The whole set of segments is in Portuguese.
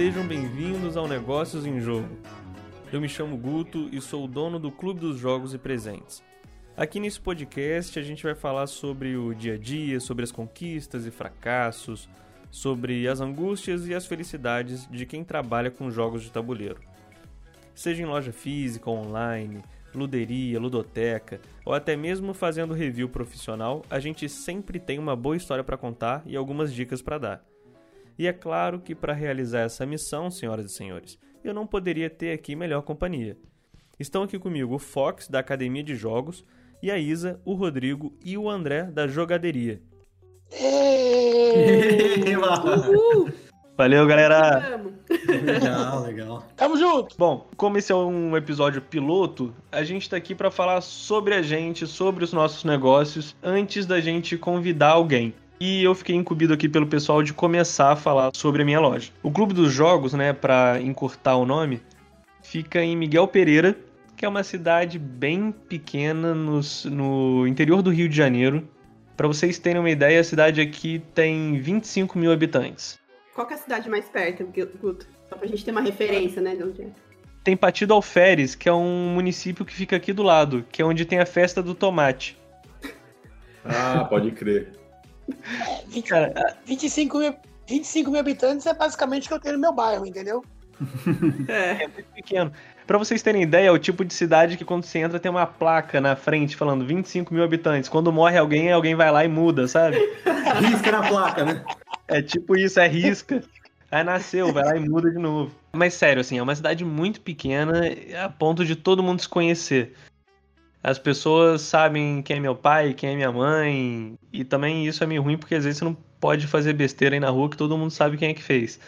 Sejam bem-vindos ao Negócios em Jogo. Eu me chamo Guto e sou o dono do Clube dos Jogos e Presentes. Aqui nesse podcast a gente vai falar sobre o dia a dia, sobre as conquistas e fracassos, sobre as angústias e as felicidades de quem trabalha com jogos de tabuleiro. Seja em loja física ou online, luderia, ludoteca ou até mesmo fazendo review profissional, a gente sempre tem uma boa história para contar e algumas dicas para dar. E é claro que para realizar essa missão, senhoras e senhores, eu não poderia ter aqui melhor companhia. Estão aqui comigo o Fox da Academia de Jogos e a Isa, o Rodrigo e o André da Jogaderia. Valeu, galera! Legal, legal. Tamo junto! Bom, como esse é um episódio piloto, a gente está aqui para falar sobre a gente, sobre os nossos negócios, antes da gente convidar alguém. E eu fiquei incumbido aqui pelo pessoal de começar a falar sobre a minha loja. O Clube dos Jogos, né, para encurtar o nome, fica em Miguel Pereira, que é uma cidade bem pequena nos- no interior do Rio de Janeiro. Para vocês terem uma ideia, a cidade aqui tem 25 mil habitantes. Qual que é a cidade mais perto, Guto? Só pra gente ter uma referência, né, de onde é. Tem Partido Alferes, que é um município que fica aqui do lado, que é onde tem a festa do tomate. Ah, pode crer. 20, Cara, 25, mil, 25 mil habitantes é basicamente o que eu tenho no meu bairro, entendeu? É. é muito pequeno. Pra vocês terem ideia, é o tipo de cidade que quando você entra tem uma placa na frente falando 25 mil habitantes. Quando morre alguém, alguém vai lá e muda, sabe? Risca na placa, né? É tipo isso, é risca. Aí nasceu, vai lá e muda de novo. Mas sério, assim, é uma cidade muito pequena a ponto de todo mundo se conhecer. As pessoas sabem quem é meu pai, quem é minha mãe. E também isso é meio ruim porque às vezes você não pode fazer besteira aí na rua que todo mundo sabe quem é que fez.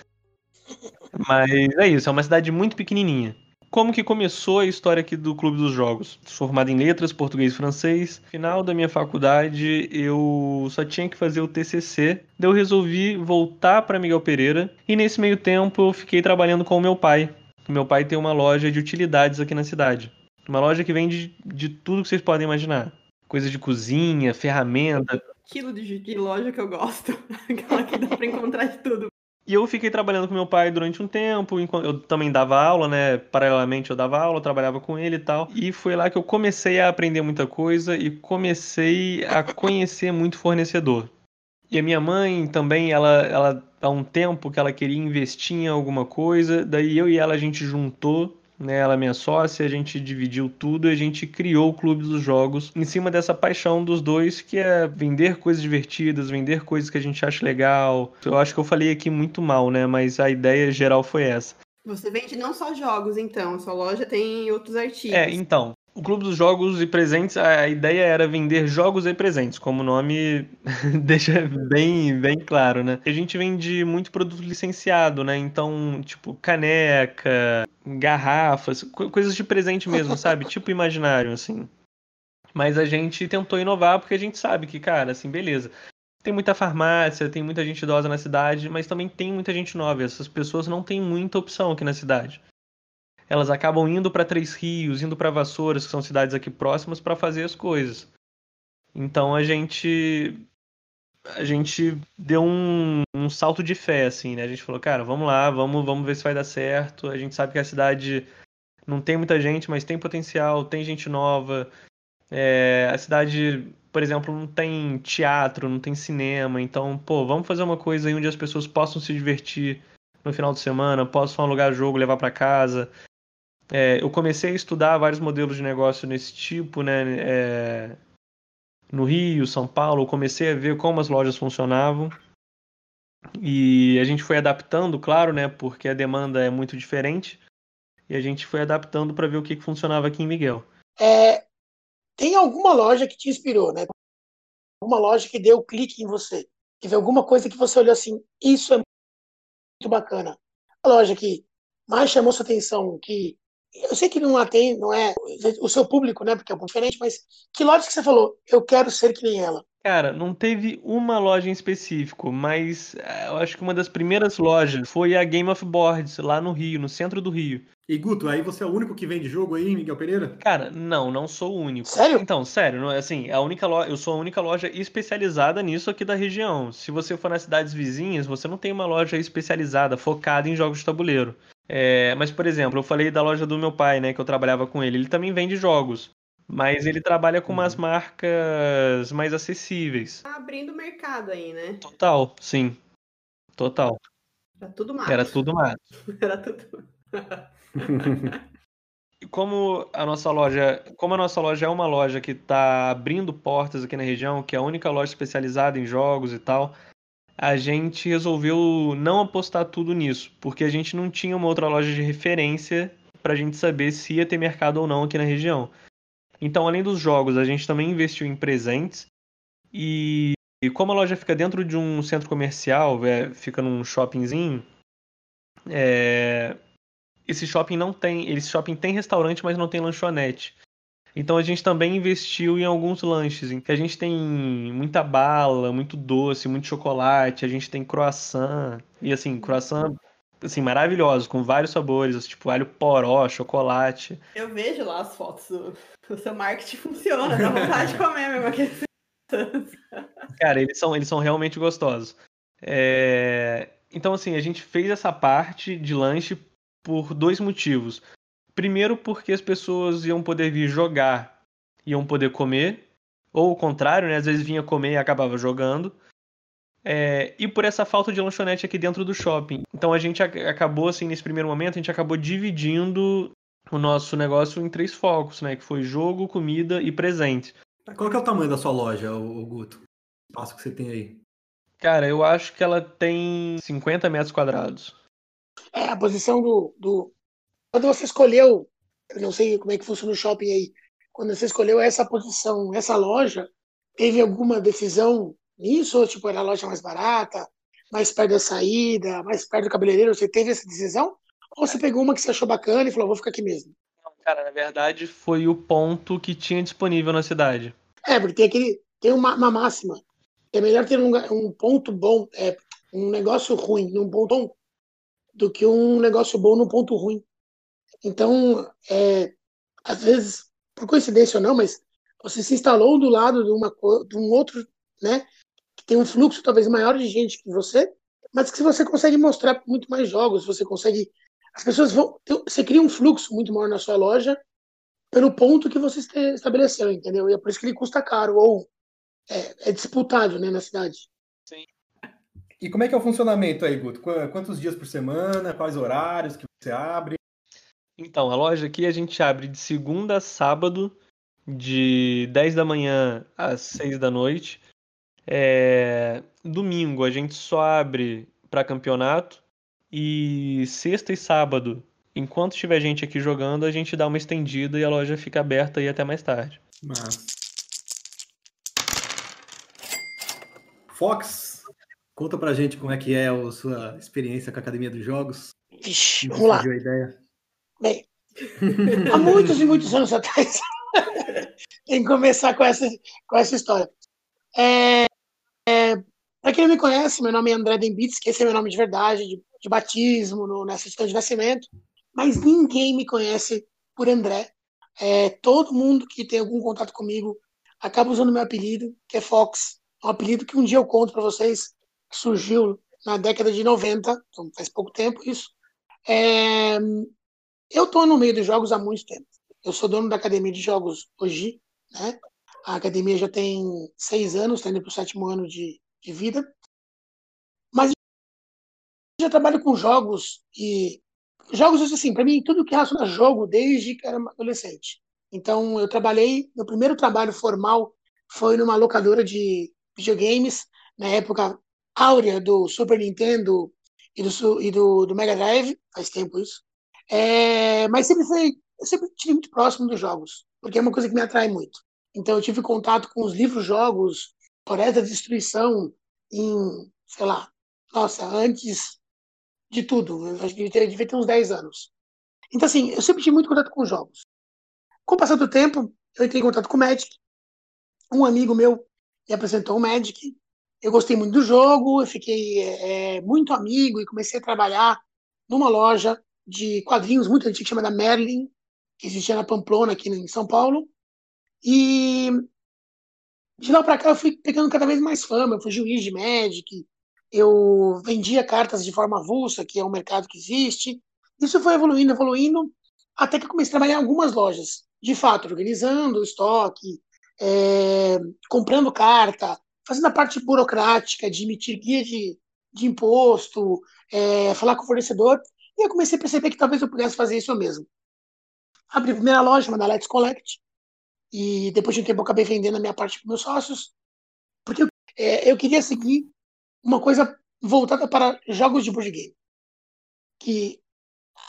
Mas é isso, é uma cidade muito pequenininha. Como que começou a história aqui do Clube dos Jogos? Sou formado em letras, português e francês. Final da minha faculdade, eu só tinha que fazer o TCC. Daí eu resolvi voltar para Miguel Pereira. E nesse meio tempo eu fiquei trabalhando com o meu pai. Meu pai tem uma loja de utilidades aqui na cidade. Uma loja que vende de tudo que vocês podem imaginar. Coisa de cozinha, ferramenta, Estilo de, de loja que eu gosto. Aquela que dá pra encontrar de tudo. E eu fiquei trabalhando com meu pai durante um tempo, enquanto eu também dava aula, né? Paralelamente eu dava aula, eu trabalhava com ele e tal. E foi lá que eu comecei a aprender muita coisa e comecei a conhecer muito fornecedor. E a minha mãe também, ela, ela há um tempo que ela queria investir em alguma coisa, daí eu e ela a gente juntou, né? Ela é minha sócia, a gente dividiu tudo e a gente criou o Clube dos Jogos em cima dessa paixão dos dois, que é vender coisas divertidas, vender coisas que a gente acha legal. Eu acho que eu falei aqui muito mal, né? Mas a ideia geral foi essa. Você vende não só jogos, então. A sua loja tem outros artigos. É, então. O Clube dos Jogos e Presentes, a ideia era vender jogos e presentes, como o nome deixa bem, bem claro, né? A gente vende muito produto licenciado, né? Então, tipo, caneca, garrafas, co- coisas de presente mesmo, sabe? Tipo imaginário, assim. Mas a gente tentou inovar porque a gente sabe que, cara, assim, beleza. Tem muita farmácia, tem muita gente idosa na cidade, mas também tem muita gente nova. Essas pessoas não têm muita opção aqui na cidade elas acabam indo para Três Rios, indo para Vassouras, que são cidades aqui próximas, para fazer as coisas. Então a gente a gente deu um, um salto de fé, assim, né? A gente falou, cara, vamos lá, vamos, vamos ver se vai dar certo. A gente sabe que a cidade não tem muita gente, mas tem potencial, tem gente nova. É, a cidade, por exemplo, não tem teatro, não tem cinema. Então, pô, vamos fazer uma coisa aí onde as pessoas possam se divertir no final de semana, possam alugar jogo, levar para casa. É, eu comecei a estudar vários modelos de negócio nesse tipo, né? É, no Rio, São Paulo, eu comecei a ver como as lojas funcionavam. E a gente foi adaptando, claro, né? Porque a demanda é muito diferente. E a gente foi adaptando para ver o que, que funcionava aqui em Miguel. É, tem alguma loja que te inspirou, né? Alguma loja que deu clique em você. Teve alguma coisa que você olhou assim, isso é muito bacana. A loja que mais chamou sua atenção, que eu sei que não atende, não é o seu público, né? Porque é um pouco diferente, mas que loja que você falou, eu quero ser que nem ela? Cara, não teve uma loja em específico, mas eh, eu acho que uma das primeiras lojas foi a Game of Boards, lá no Rio, no centro do Rio. E Guto, aí você é o único que vende jogo aí, Miguel Pereira? Cara, não, não sou o único. Sério? Então, sério, é assim, a única loja, eu sou a única loja especializada nisso aqui da região. Se você for nas cidades vizinhas, você não tem uma loja especializada, focada em jogos de tabuleiro. É, mas, por exemplo, eu falei da loja do meu pai, né, que eu trabalhava com ele. Ele também vende jogos, mas ele trabalha com umas marcas mais acessíveis. Tá abrindo mercado aí, né? Total, sim. Total. Era tudo mato. Era tudo mato. Era tudo. E como a nossa loja, como a nossa loja é uma loja que está abrindo portas aqui na região, que é a única loja especializada em jogos e tal, a gente resolveu não apostar tudo nisso, porque a gente não tinha uma outra loja de referência para a gente saber se ia ter mercado ou não aqui na região. Então, além dos jogos, a gente também investiu em presentes e, e como a loja fica dentro de um centro comercial, é, fica num shoppingzinho, é, esse shopping não tem. Esse shopping tem restaurante, mas não tem lanchonete. Então a gente também investiu em alguns lanches, em que a gente tem muita bala, muito doce, muito chocolate, a gente tem croissant, e assim, croissant assim, maravilhoso, com vários sabores, tipo alho poró, chocolate. Eu vejo lá as fotos do, do seu marketing funciona, dá vontade de comer mesmo aquele. Cara, eles são, eles são realmente gostosos. É, Então, assim, a gente fez essa parte de lanche por dois motivos. Primeiro, porque as pessoas iam poder vir jogar, iam poder comer, ou o contrário, né? Às vezes vinha comer e acabava jogando. É, e por essa falta de lanchonete aqui dentro do shopping. Então a gente ac- acabou, assim, nesse primeiro momento, a gente acabou dividindo o nosso negócio em três focos, né? Que foi jogo, comida e presente. Qual que é o tamanho da sua loja, o Guto? O espaço que você tem aí? Cara, eu acho que ela tem 50 metros quadrados. É, a posição do, do. Quando você escolheu, eu não sei como é que funciona o shopping aí, quando você escolheu essa posição, essa loja, teve alguma decisão nisso? Ou tipo, era a loja mais barata, mais perto da saída, mais perto do cabeleireiro? Você teve essa decisão? Ou você pegou uma que você achou bacana e falou, vou ficar aqui mesmo? Cara, na verdade, foi o ponto que tinha disponível na cidade. É, porque tem aquele. Tem uma, uma máxima. É melhor ter um, um ponto bom, é, um negócio ruim num ponto bom, do que um negócio bom num ponto ruim. Então, é, às vezes, por coincidência ou não, mas você se instalou do lado de, uma, de um outro, né? Que tem um fluxo talvez maior de gente que você, mas que você consegue mostrar muito mais jogos, você consegue. As pessoas vão. Você cria um fluxo muito maior na sua loja pelo ponto que você estabeleceu, entendeu? E é por isso que ele custa caro, ou é, é disputado né, na cidade. E como é que é o funcionamento aí, Guto? Qu- Quantos dias por semana? Quais horários que você abre? Então, a loja aqui a gente abre de segunda a sábado, de 10 da manhã às 6 da noite. É, Domingo a gente só abre para campeonato. E sexta e sábado, enquanto tiver gente aqui jogando, a gente dá uma estendida e a loja fica aberta aí até mais tarde. Mas... Fox, conta pra gente como é que é a sua experiência com a Academia dos Jogos. Vixe, vamos lá. a ideia? Bem, há muitos e muitos anos atrás, que começar com essa, com essa história. É, é, para quem não me conhece, meu nome é André Dembitz, que esse é meu nome de verdade, de, de batismo, no, na de nascimento, mas ninguém me conhece por André. É, todo mundo que tem algum contato comigo acaba usando meu apelido, que é Fox. É um apelido que um dia eu conto para vocês, surgiu na década de 90, então faz pouco tempo isso. É, eu estou no meio dos jogos há muito tempo. Eu sou dono da academia de jogos hoje, né? A academia já tem seis anos, está indo para o sétimo ano de, de vida. Mas eu já trabalho com jogos e jogos assim, para mim tudo que relaciona jogo desde que era adolescente. Então eu trabalhei, meu primeiro trabalho formal foi numa locadora de videogames na época áurea do Super Nintendo e do, e do, do Mega Drive, faz tempo isso. É, mas sempre foi, eu sempre tive muito próximo dos jogos, porque é uma coisa que me atrai muito. Então eu tive contato com os livros-jogos, Floresta da Destruição, em, sei lá, nossa, antes de tudo, eu acho que ter, devia ter uns 10 anos. Então assim, eu sempre tive muito contato com jogos. Com o passar do tempo, eu entrei em contato com o Magic, um amigo meu me apresentou o Magic, eu gostei muito do jogo, eu fiquei é, muito amigo e comecei a trabalhar numa loja de quadrinhos muito antiga chamada Merlin, que existia na Pamplona, aqui em São Paulo. E de lá para cá eu fui pegando cada vez mais fama. Eu fui juiz de Magic, eu vendia cartas de forma avulsa, que é um mercado que existe. Isso foi evoluindo, evoluindo, até que eu comecei a trabalhar em algumas lojas, de fato, organizando o estoque, é, comprando carta, fazendo a parte burocrática de emitir guia de, de imposto, é, falar com o fornecedor. E eu comecei a perceber que talvez eu pudesse fazer isso mesmo. Abri a primeira loja, uma da Let's Collect, e depois de um tempo eu acabei vendendo a minha parte para meus sócios, porque eu, é, eu queria seguir uma coisa voltada para jogos de board game, que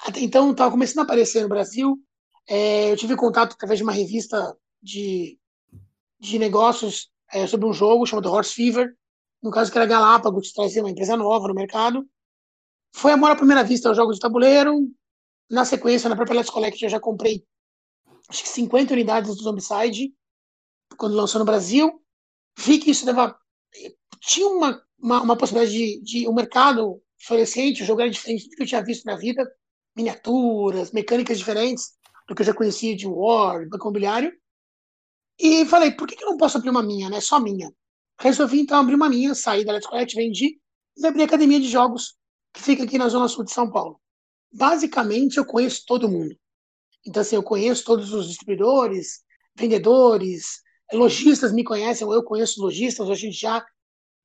até então estava começando a aparecer no Brasil. É, eu tive contato através de uma revista de, de negócios é, sobre um jogo chamado Horse Fever, no caso que era Galápagos, trazia uma empresa nova no mercado. Foi amor à primeira vista aos jogos de tabuleiro. Na sequência, na própria Let's Collect, eu já comprei acho que 50 unidades do Zombicide quando lançou no Brasil. Vi que isso dava, tinha uma, uma, uma possibilidade de, de um mercado florescente, o jogo era diferente do que eu tinha visto na vida, miniaturas, mecânicas diferentes do que eu já conhecia de War, Banco Imobiliário. E falei, por que, que eu não posso abrir uma minha, né? Só minha. Resolvi então abrir uma minha, saí da Let's Collect, vendi e abri a academia de jogos que fica aqui na Zona Sul de São Paulo. Basicamente, eu conheço todo mundo. Então, assim, eu conheço todos os distribuidores, vendedores, lojistas me conhecem, eu conheço lojistas, a gente já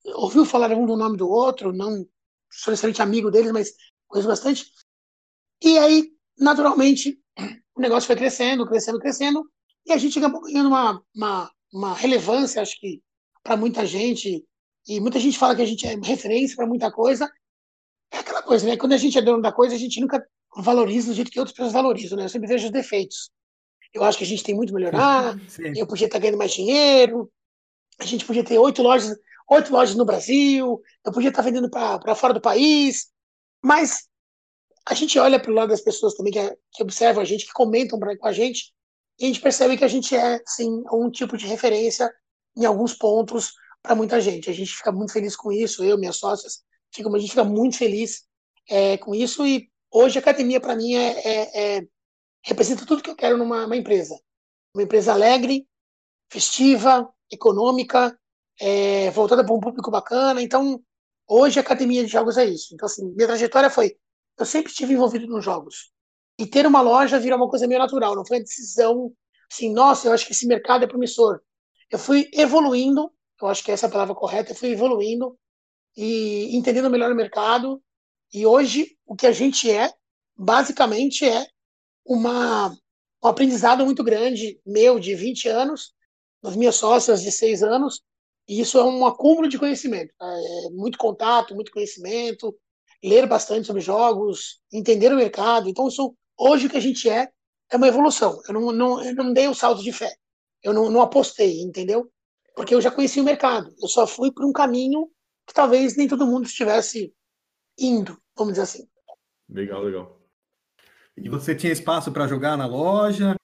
ouviu falar um do nome do outro, não sou necessariamente amigo deles, mas conheço bastante. E aí, naturalmente, o negócio foi crescendo, crescendo, crescendo, e a gente acabou ganhando uma, uma, uma relevância, acho que, para muita gente, e muita gente fala que a gente é referência para muita coisa. Coisa, né? Quando a gente é dono da coisa, a gente nunca valoriza do jeito que outras pessoas valorizam, né? Eu sempre vejo os defeitos. Eu acho que a gente tem muito a melhorar, Sim. eu podia estar ganhando mais dinheiro, a gente podia ter oito lojas, oito lojas no Brasil, eu podia estar vendendo para fora do país, mas a gente olha para o lado das pessoas também que, que observam a gente, que comentam pra, com a gente, e a gente percebe que a gente é, sim, um tipo de referência em alguns pontos para muita gente. A gente fica muito feliz com isso, eu, minhas sócias, fica, a gente fica muito feliz é, com isso, e hoje a academia, para mim, é, é, é, representa tudo que eu quero numa empresa. Uma empresa alegre, festiva, econômica, é, voltada para um público bacana. Então, hoje a academia de jogos é isso. Então, assim, minha trajetória foi eu sempre estive envolvido nos jogos. E ter uma loja virou uma coisa meio natural, não foi uma decisão assim, nossa, eu acho que esse mercado é promissor. Eu fui evoluindo, eu acho que essa é a palavra correta, eu fui evoluindo e entendendo melhor o mercado. E hoje, o que a gente é, basicamente, é uma, um aprendizado muito grande, meu, de 20 anos, das minhas sócias de 6 anos, e isso é um acúmulo de conhecimento. É muito contato, muito conhecimento, ler bastante sobre jogos, entender o mercado. Então, isso, hoje o que a gente é é uma evolução. Eu não, não, eu não dei o um salto de fé. Eu não, não apostei, entendeu? Porque eu já conhecia o mercado. Eu só fui por um caminho que talvez nem todo mundo estivesse indo, vamos dizer assim. Legal, legal. E você tinha espaço para jogar na loja,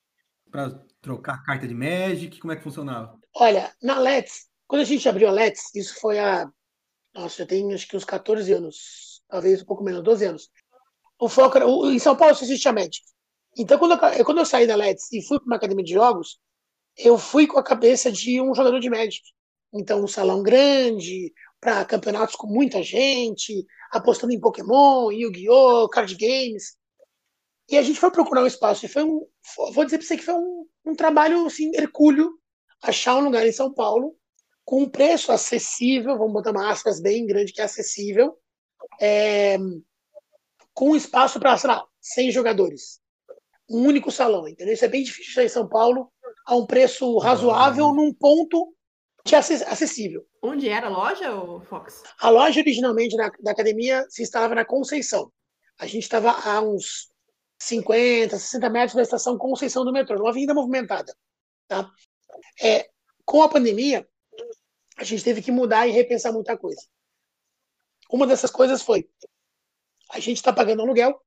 para trocar carta de Magic? Como é que funcionava? Olha, na Let's, quando a gente abriu a Let's, isso foi há. Nossa, eu tenho acho que uns 14 anos talvez um pouco menos, 12 anos. O foco era, em São Paulo só existia Magic. Então, quando eu, quando eu saí da LEDs e fui para uma academia de jogos, eu fui com a cabeça de um jogador de Magic. Então, um salão grande, para campeonatos com muita gente, apostando em Pokémon, Yu-Gi-Oh!, card games. E a gente foi procurar um espaço. E foi um. Vou dizer para você que foi um, um trabalho assim, hercúleo achar um lugar em São Paulo com um preço acessível, vamos botar uma aspas bem grande que é acessível, é, com espaço para, sei lá, 100 jogadores. Um único salão, entendeu? Isso é bem difícil em São Paulo, a um preço razoável, num ponto que é acessível. Onde era a loja, Fox? A loja originalmente da, da academia se instalava na Conceição. A gente estava a uns 50, 60 metros da estação Conceição do metrô, uma avenida movimentada. Tá? É, com a pandemia, a gente teve que mudar e repensar muita coisa. Uma dessas coisas foi: a gente está pagando aluguel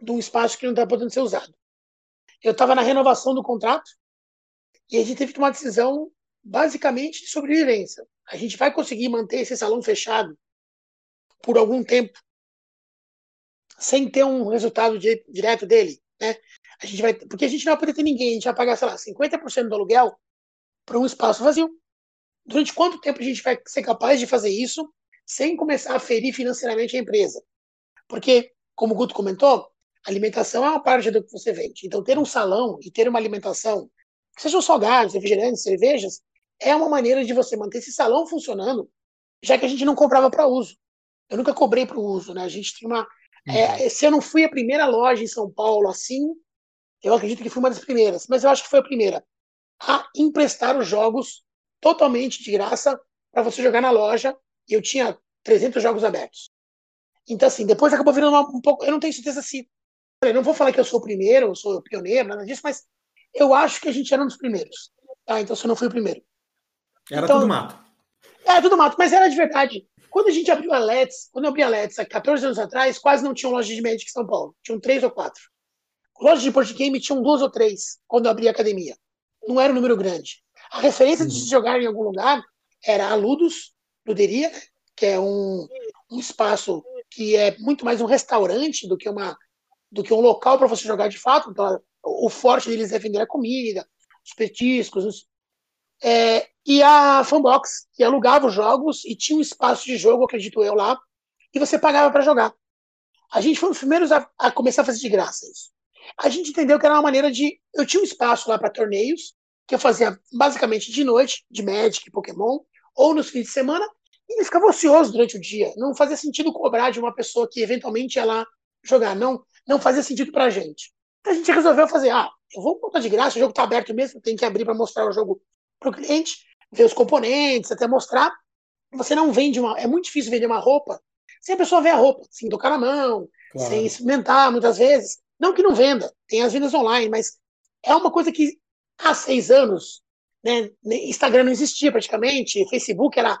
de um espaço que não está podendo ser usado. Eu estava na renovação do contrato e a gente teve que tomar uma decisão basicamente de sobrevivência. A gente vai conseguir manter esse salão fechado por algum tempo sem ter um resultado di- direto dele, né? A gente vai, porque a gente não vai poder ter ninguém, a gente vai pagar, sei lá, 50% do aluguel para um espaço vazio. Durante quanto tempo a gente vai ser capaz de fazer isso sem começar a ferir financeiramente a empresa? Porque, como o Guto comentou, alimentação é uma parte do que você vende. Então, ter um salão e ter uma alimentação, sejam salgados, refrigerantes, cervejas, é uma maneira de você manter esse salão funcionando, já que a gente não comprava para uso. Eu nunca cobrei para o uso, né? A gente tem uma. É, se eu não fui a primeira loja em São Paulo assim, eu acredito que fui uma das primeiras, mas eu acho que foi a primeira a emprestar os jogos totalmente de graça para você jogar na loja. E eu tinha 300 jogos abertos. Então, assim, depois acabou virando uma- um pouco. Eu não tenho certeza se. Não vou falar que eu sou o primeiro, eu sou o pioneiro, nada disso, mas eu acho que a gente era um dos primeiros. Tá? Então, se eu não fui o primeiro. Era Então- tudo mato. É, tudo mato, mas era de verdade. Quando a gente abriu a Let's, quando eu abri a Let's há 14 anos atrás, quase não tinha loja de Magic em São Paulo. Tinham três ou quatro. Lojas de board game tinham duas ou três quando eu abri a academia. Não era um número grande. A referência de Uhum. se jogar em algum lugar era a Ludus, Luderia, que é um, um espaço que é muito mais um restaurante do que uma do que um local para você jogar de fato. Então, o forte deles é vender a comida, os petiscos, os, é, e a Fanbox, que alugava os jogos e tinha um espaço de jogo, acredito eu, lá, e você pagava para jogar. A gente foi os primeiros a, a começar a fazer de graça isso. A gente entendeu que era uma maneira de. Eu tinha um espaço lá para torneios, que eu fazia basicamente de noite, de Magic, Pokémon, ou nos fins de semana, e eu ficava ocioso durante o dia. Não fazia sentido cobrar de uma pessoa que eventualmente ia lá jogar. Não, não fazia sentido pra gente. Então a gente resolveu fazer, ah, eu vou botar de graça, o jogo tá aberto mesmo, tem que abrir para mostrar o jogo pro cliente, ver os componentes, até mostrar. Você não vende uma. É muito difícil vender uma roupa sem a pessoa ver a roupa, sem tocar na mão, Claro. sem experimentar muitas vezes. Não que não venda, tem as vendas online, mas é uma coisa que há seis anos, né, Instagram não existia praticamente, Facebook era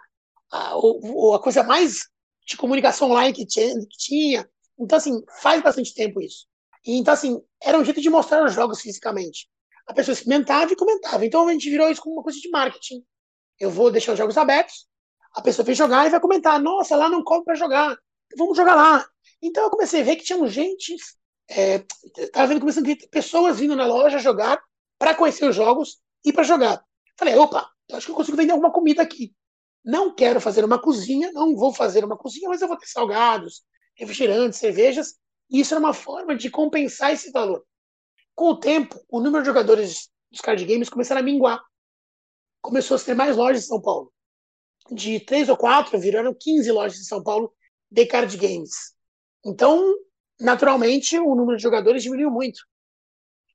a, o- a coisa mais de comunicação online que tinha, que tinha. Então, assim, faz bastante tempo isso. E, então, assim, era um jeito de mostrar os jogos fisicamente. A pessoa experimentava e comentava. Então, a gente virou isso como uma coisa de marketing. Eu vou deixar os jogos abertos, a pessoa vem jogar e vai comentar: nossa, lá não cobra para jogar, vamos jogar lá. Então, eu comecei a ver que tinham gente, é, tava vendo começando a ter pessoas vindo na loja jogar para conhecer os jogos e para jogar. Falei: opa, acho que eu consigo vender alguma comida aqui. Não quero fazer uma cozinha, não vou fazer uma cozinha, mas eu vou ter salgados, refrigerantes, cervejas. E isso era uma forma de compensar esse valor. Com o tempo, o número de jogadores dos card games começaram a minguar. Começou a ter mais lojas em São Paulo. De três ou quatro, viraram 15 lojas em São Paulo de card games. Então, naturalmente, o número de jogadores diminuiu muito.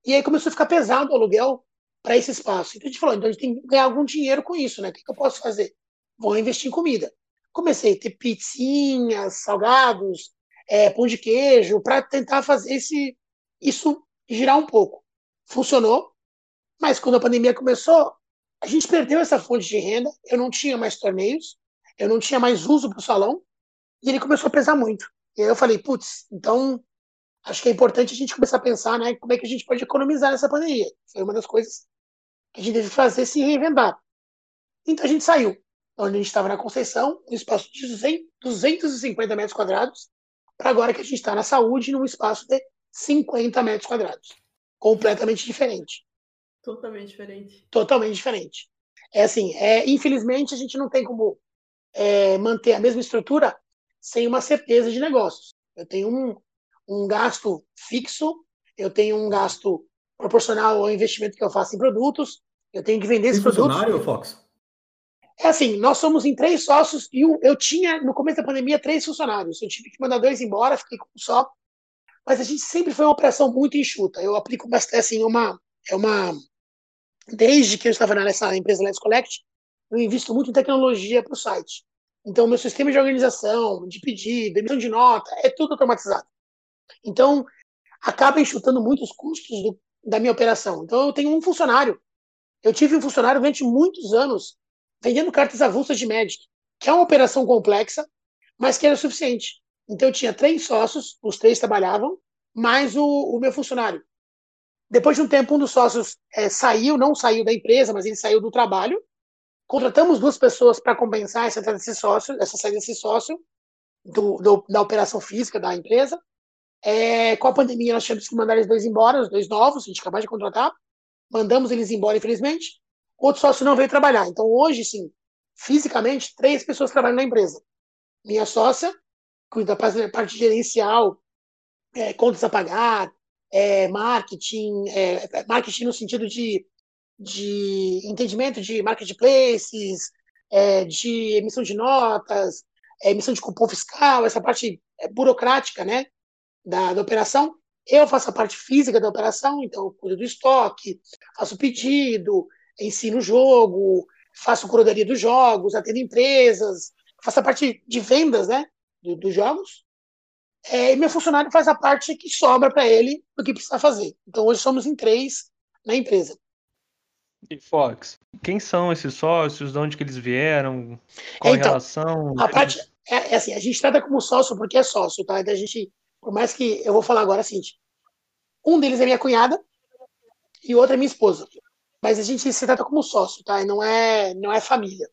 E aí começou a ficar pesado o aluguel para esse espaço. Então a gente falou, então a gente tem que ganhar algum dinheiro com isso, né? O que, que eu posso fazer? Vou investir em comida. Comecei a ter pizzinhas, salgados, é, pão de queijo, para tentar fazer esse, isso girar um pouco. Funcionou, mas quando a pandemia começou, a gente perdeu essa fonte de renda, eu não tinha mais torneios, eu não tinha mais uso para o salão, e ele começou a pesar muito. E aí eu falei, putz, então acho que é importante a gente começar a pensar, né, como é que a gente pode economizar nessa pandemia. Foi uma das coisas que a gente que fazer, se reinventar. Então a gente saiu, onde a gente estava na Conceição, um espaço de 200, 250 metros quadrados, para agora que a gente está na Saúde, num espaço de 50 metros quadrados. Completamente diferente. Totalmente diferente. Totalmente diferente. É assim, é, infelizmente a gente não tem como é, manter a mesma estrutura sem uma certeza de negócios. Eu tenho um, um gasto fixo, eu tenho um gasto proporcional ao investimento que eu faço em produtos, eu tenho que vender esses produtos. funcionário, Fox? É assim, nós somos em três sócios e um- eu tinha, no começo da pandemia, três funcionários. Eu tive que mandar dois embora, fiquei com um só. Mas a gente sempre foi uma operação muito enxuta. Eu aplico bastante, assim, uma, é uma... Desde que eu estava nessa empresa Let's Collect, eu invisto muito em tecnologia para o site. Então, meu sistema de organização, de pedido, emissão de nota, é tudo automatizado. Então, acaba enxutando muito os custos do- da minha operação. Então, eu tenho um funcionário. Eu tive um funcionário durante muitos anos vendendo cartas avulsas de Magic, que é uma operação complexa, mas que era suficiente. Então eu tinha três sócios, os três trabalhavam, mais o, o meu funcionário. Depois de um tempo, um dos sócios eh, saiu, não saiu da empresa, mas ele saiu do trabalho. Contratamos duas pessoas para compensar essa saída desse sócio, essa saída desse sócio do, do- da operação física da empresa. É, com a pandemia, nós tivemos que mandar eles dois embora, os dois novos, a gente acabou de contratar. Mandamos eles embora, infelizmente. Outro sócio não veio trabalhar. Então, hoje, sim, fisicamente, três pessoas trabalham na empresa. Minha sócia, cuida da parte gerencial, é, contas a pagar, é, marketing, é, marketing no sentido de, de entendimento de marketplaces, é, de emissão de notas, é, emissão de cupom fiscal, essa parte é, burocrática né, da, da operação. Eu faço a parte física da operação, então cuido do estoque, faço pedido, ensino o jogo, faço curadoria dos jogos, atendo empresas, faço a parte de vendas né, do, dos jogos. É, e meu funcionário faz a parte que sobra para ele do que precisa fazer. Então hoje somos em três na empresa. E Fox, quem são esses sócios? De onde que eles vieram? Qual então, a relação? A parte é, é, assim, a gente trata como sócio porque é sócio, tá? Da gente, por mais que eu vou falar agora assim, um deles é minha cunhada e o outro é minha esposa. Mas a gente se trata como sócio, tá? E não é, não é família.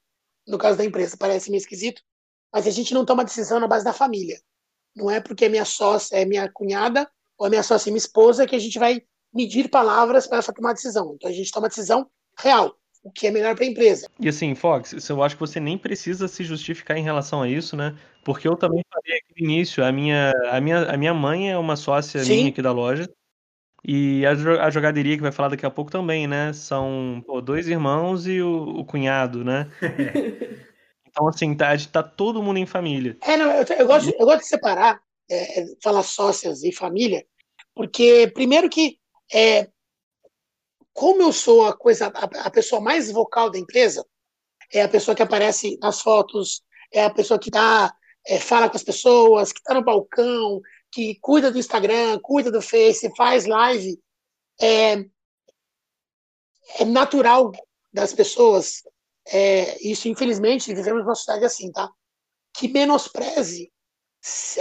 No caso da empresa, parece meio esquisito, mas a gente não toma decisão na base da família. Não é porque minha sócia é minha cunhada ou a minha sócia é minha esposa que a gente vai medir palavras para tomar decisão. Então a gente toma decisão real, o que é melhor para a empresa. E assim, Fox, eu acho que você nem precisa se justificar em relação a isso, né? Porque eu também falei aqui no início, a minha, a minha, a minha mãe é uma sócia Sim. minha aqui da loja. E a, a jogaderia que vai falar daqui a pouco também, né? São pô, dois irmãos e o, o cunhado, né? Então, assim, tá, tá todo mundo em família. É, não, eu, eu gosto, eu gosto de separar, é, falar sócias e família, porque, primeiro que, é, como eu sou a coisa, a, a, pessoa mais vocal da empresa, é a pessoa que aparece nas fotos, é a pessoa que tá, é, fala com as pessoas, que tá no balcão, que cuida do Instagram, cuida do Face, faz live, é, é natural das pessoas é, isso infelizmente vivemos numa sociedade assim, tá? Que menospreze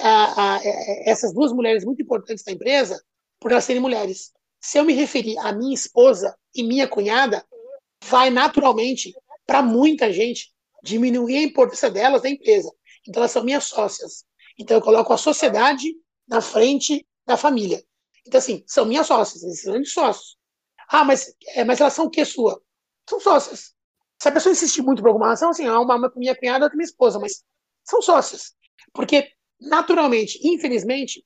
a, a, essas duas mulheres muito importantes da empresa por elas serem mulheres. Se eu me referir a minha esposa e minha cunhada, vai naturalmente para muita gente diminuir a importância delas na empresa. Então elas são minhas sócias. Então eu coloco a sociedade na frente da família. Então assim, são minhas sócias, são de sócios. Ah, mas, é, mas elas são o que sua? São sócias. Se a pessoa insistir muito por alguma razão, assim, ah, uma, uma minha cunhada, outra minha esposa, mas são sócias. Porque, naturalmente, infelizmente,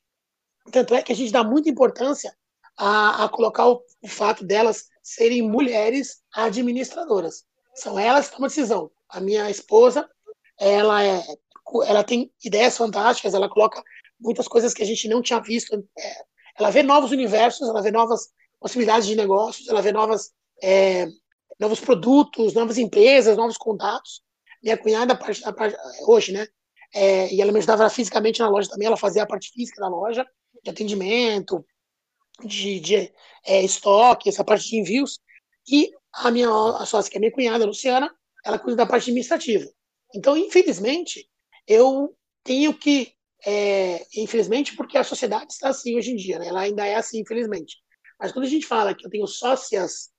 tanto é que a gente dá muita importância a, a colocar o, o, fato delas serem mulheres administradoras. São elas que tomam decisão. A minha esposa, ela é, ela tem ideias fantásticas, ela coloca muitas coisas que a gente não tinha visto. É, ela vê novos universos, ela vê novas possibilidades de negócios, ela vê novas é, novos produtos, novas empresas, novos contatos. Minha cunhada, a parte, a parte, hoje, né? É, e ela me ajudava fisicamente na loja também, ela fazia a parte física da loja, de atendimento, de, de é, estoque, essa parte de envios. E a minha a sócia, que é minha cunhada, a Luciana, ela cuida da parte administrativa. Então, infelizmente, eu tenho que, é, infelizmente, porque a sociedade está assim hoje em dia, né? ela ainda é assim, infelizmente. Mas quando a gente fala que eu tenho sócias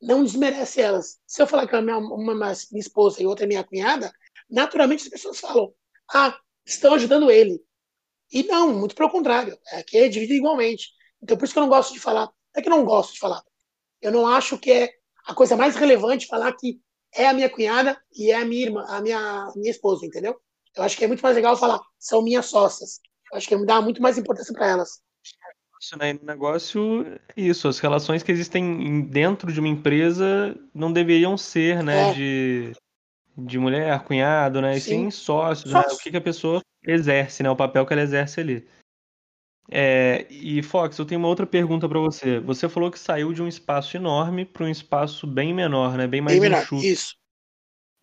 não desmerece elas. Se eu falar que uma, uma minha esposa e outra é minha cunhada, naturalmente as pessoas falam, ah, estão ajudando ele. E não, muito pelo contrário, é que é dividido igualmente. Então por isso que eu não gosto de falar. É que eu não gosto de falar. Eu não acho que é a coisa mais relevante falar que é a minha cunhada e é a minha irmã, a minha, minha esposa, entendeu? Eu acho que é muito mais legal falar, são minhas sócias. Eu acho que dá muito mais importância para elas negócio, né? No negócio, isso, as relações que existem dentro de uma empresa não deveriam ser, né, é. de, de mulher, cunhado, né? E sim, sim sócios, né? O que, que a pessoa exerce, né? O papel que ela exerce ali. É, e Fox, eu tenho uma outra pergunta para você. Você falou que saiu de um espaço enorme para um espaço bem menor, né? Bem mais bem menor, enxuto. Isso.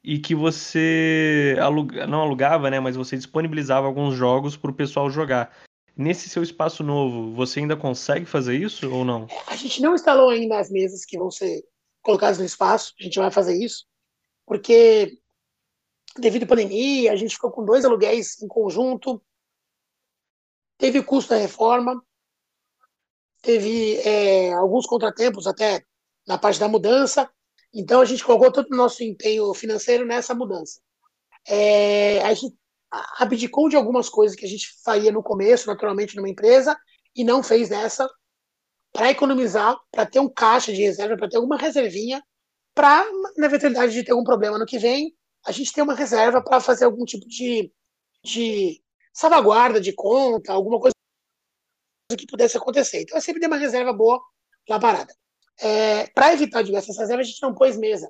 E que você aluga, não alugava, né? Mas você disponibilizava alguns jogos para o pessoal jogar. Nesse seu espaço novo, você ainda consegue fazer isso ou não? A gente não instalou ainda as mesas que vão ser colocadas no espaço, a gente vai fazer isso, porque devido à pandemia, a gente ficou com dois aluguéis em conjunto, teve custo da reforma, teve é, alguns contratempos até na parte da mudança, então a gente colocou todo o nosso empenho financeiro nessa mudança. É, a gente abdicou de algumas coisas que a gente faria no começo, naturalmente, numa empresa, e não fez nessa para economizar, para ter um caixa de reserva, para ter alguma reservinha, para, na eventualidade de ter algum problema no que vem, a gente ter uma reserva para fazer algum tipo de, de salvaguarda de conta, alguma coisa que pudesse acontecer. Então, eu sempre dei uma reserva boa lá parada. É, para evitar diversas reservas, a gente não pôs mesa.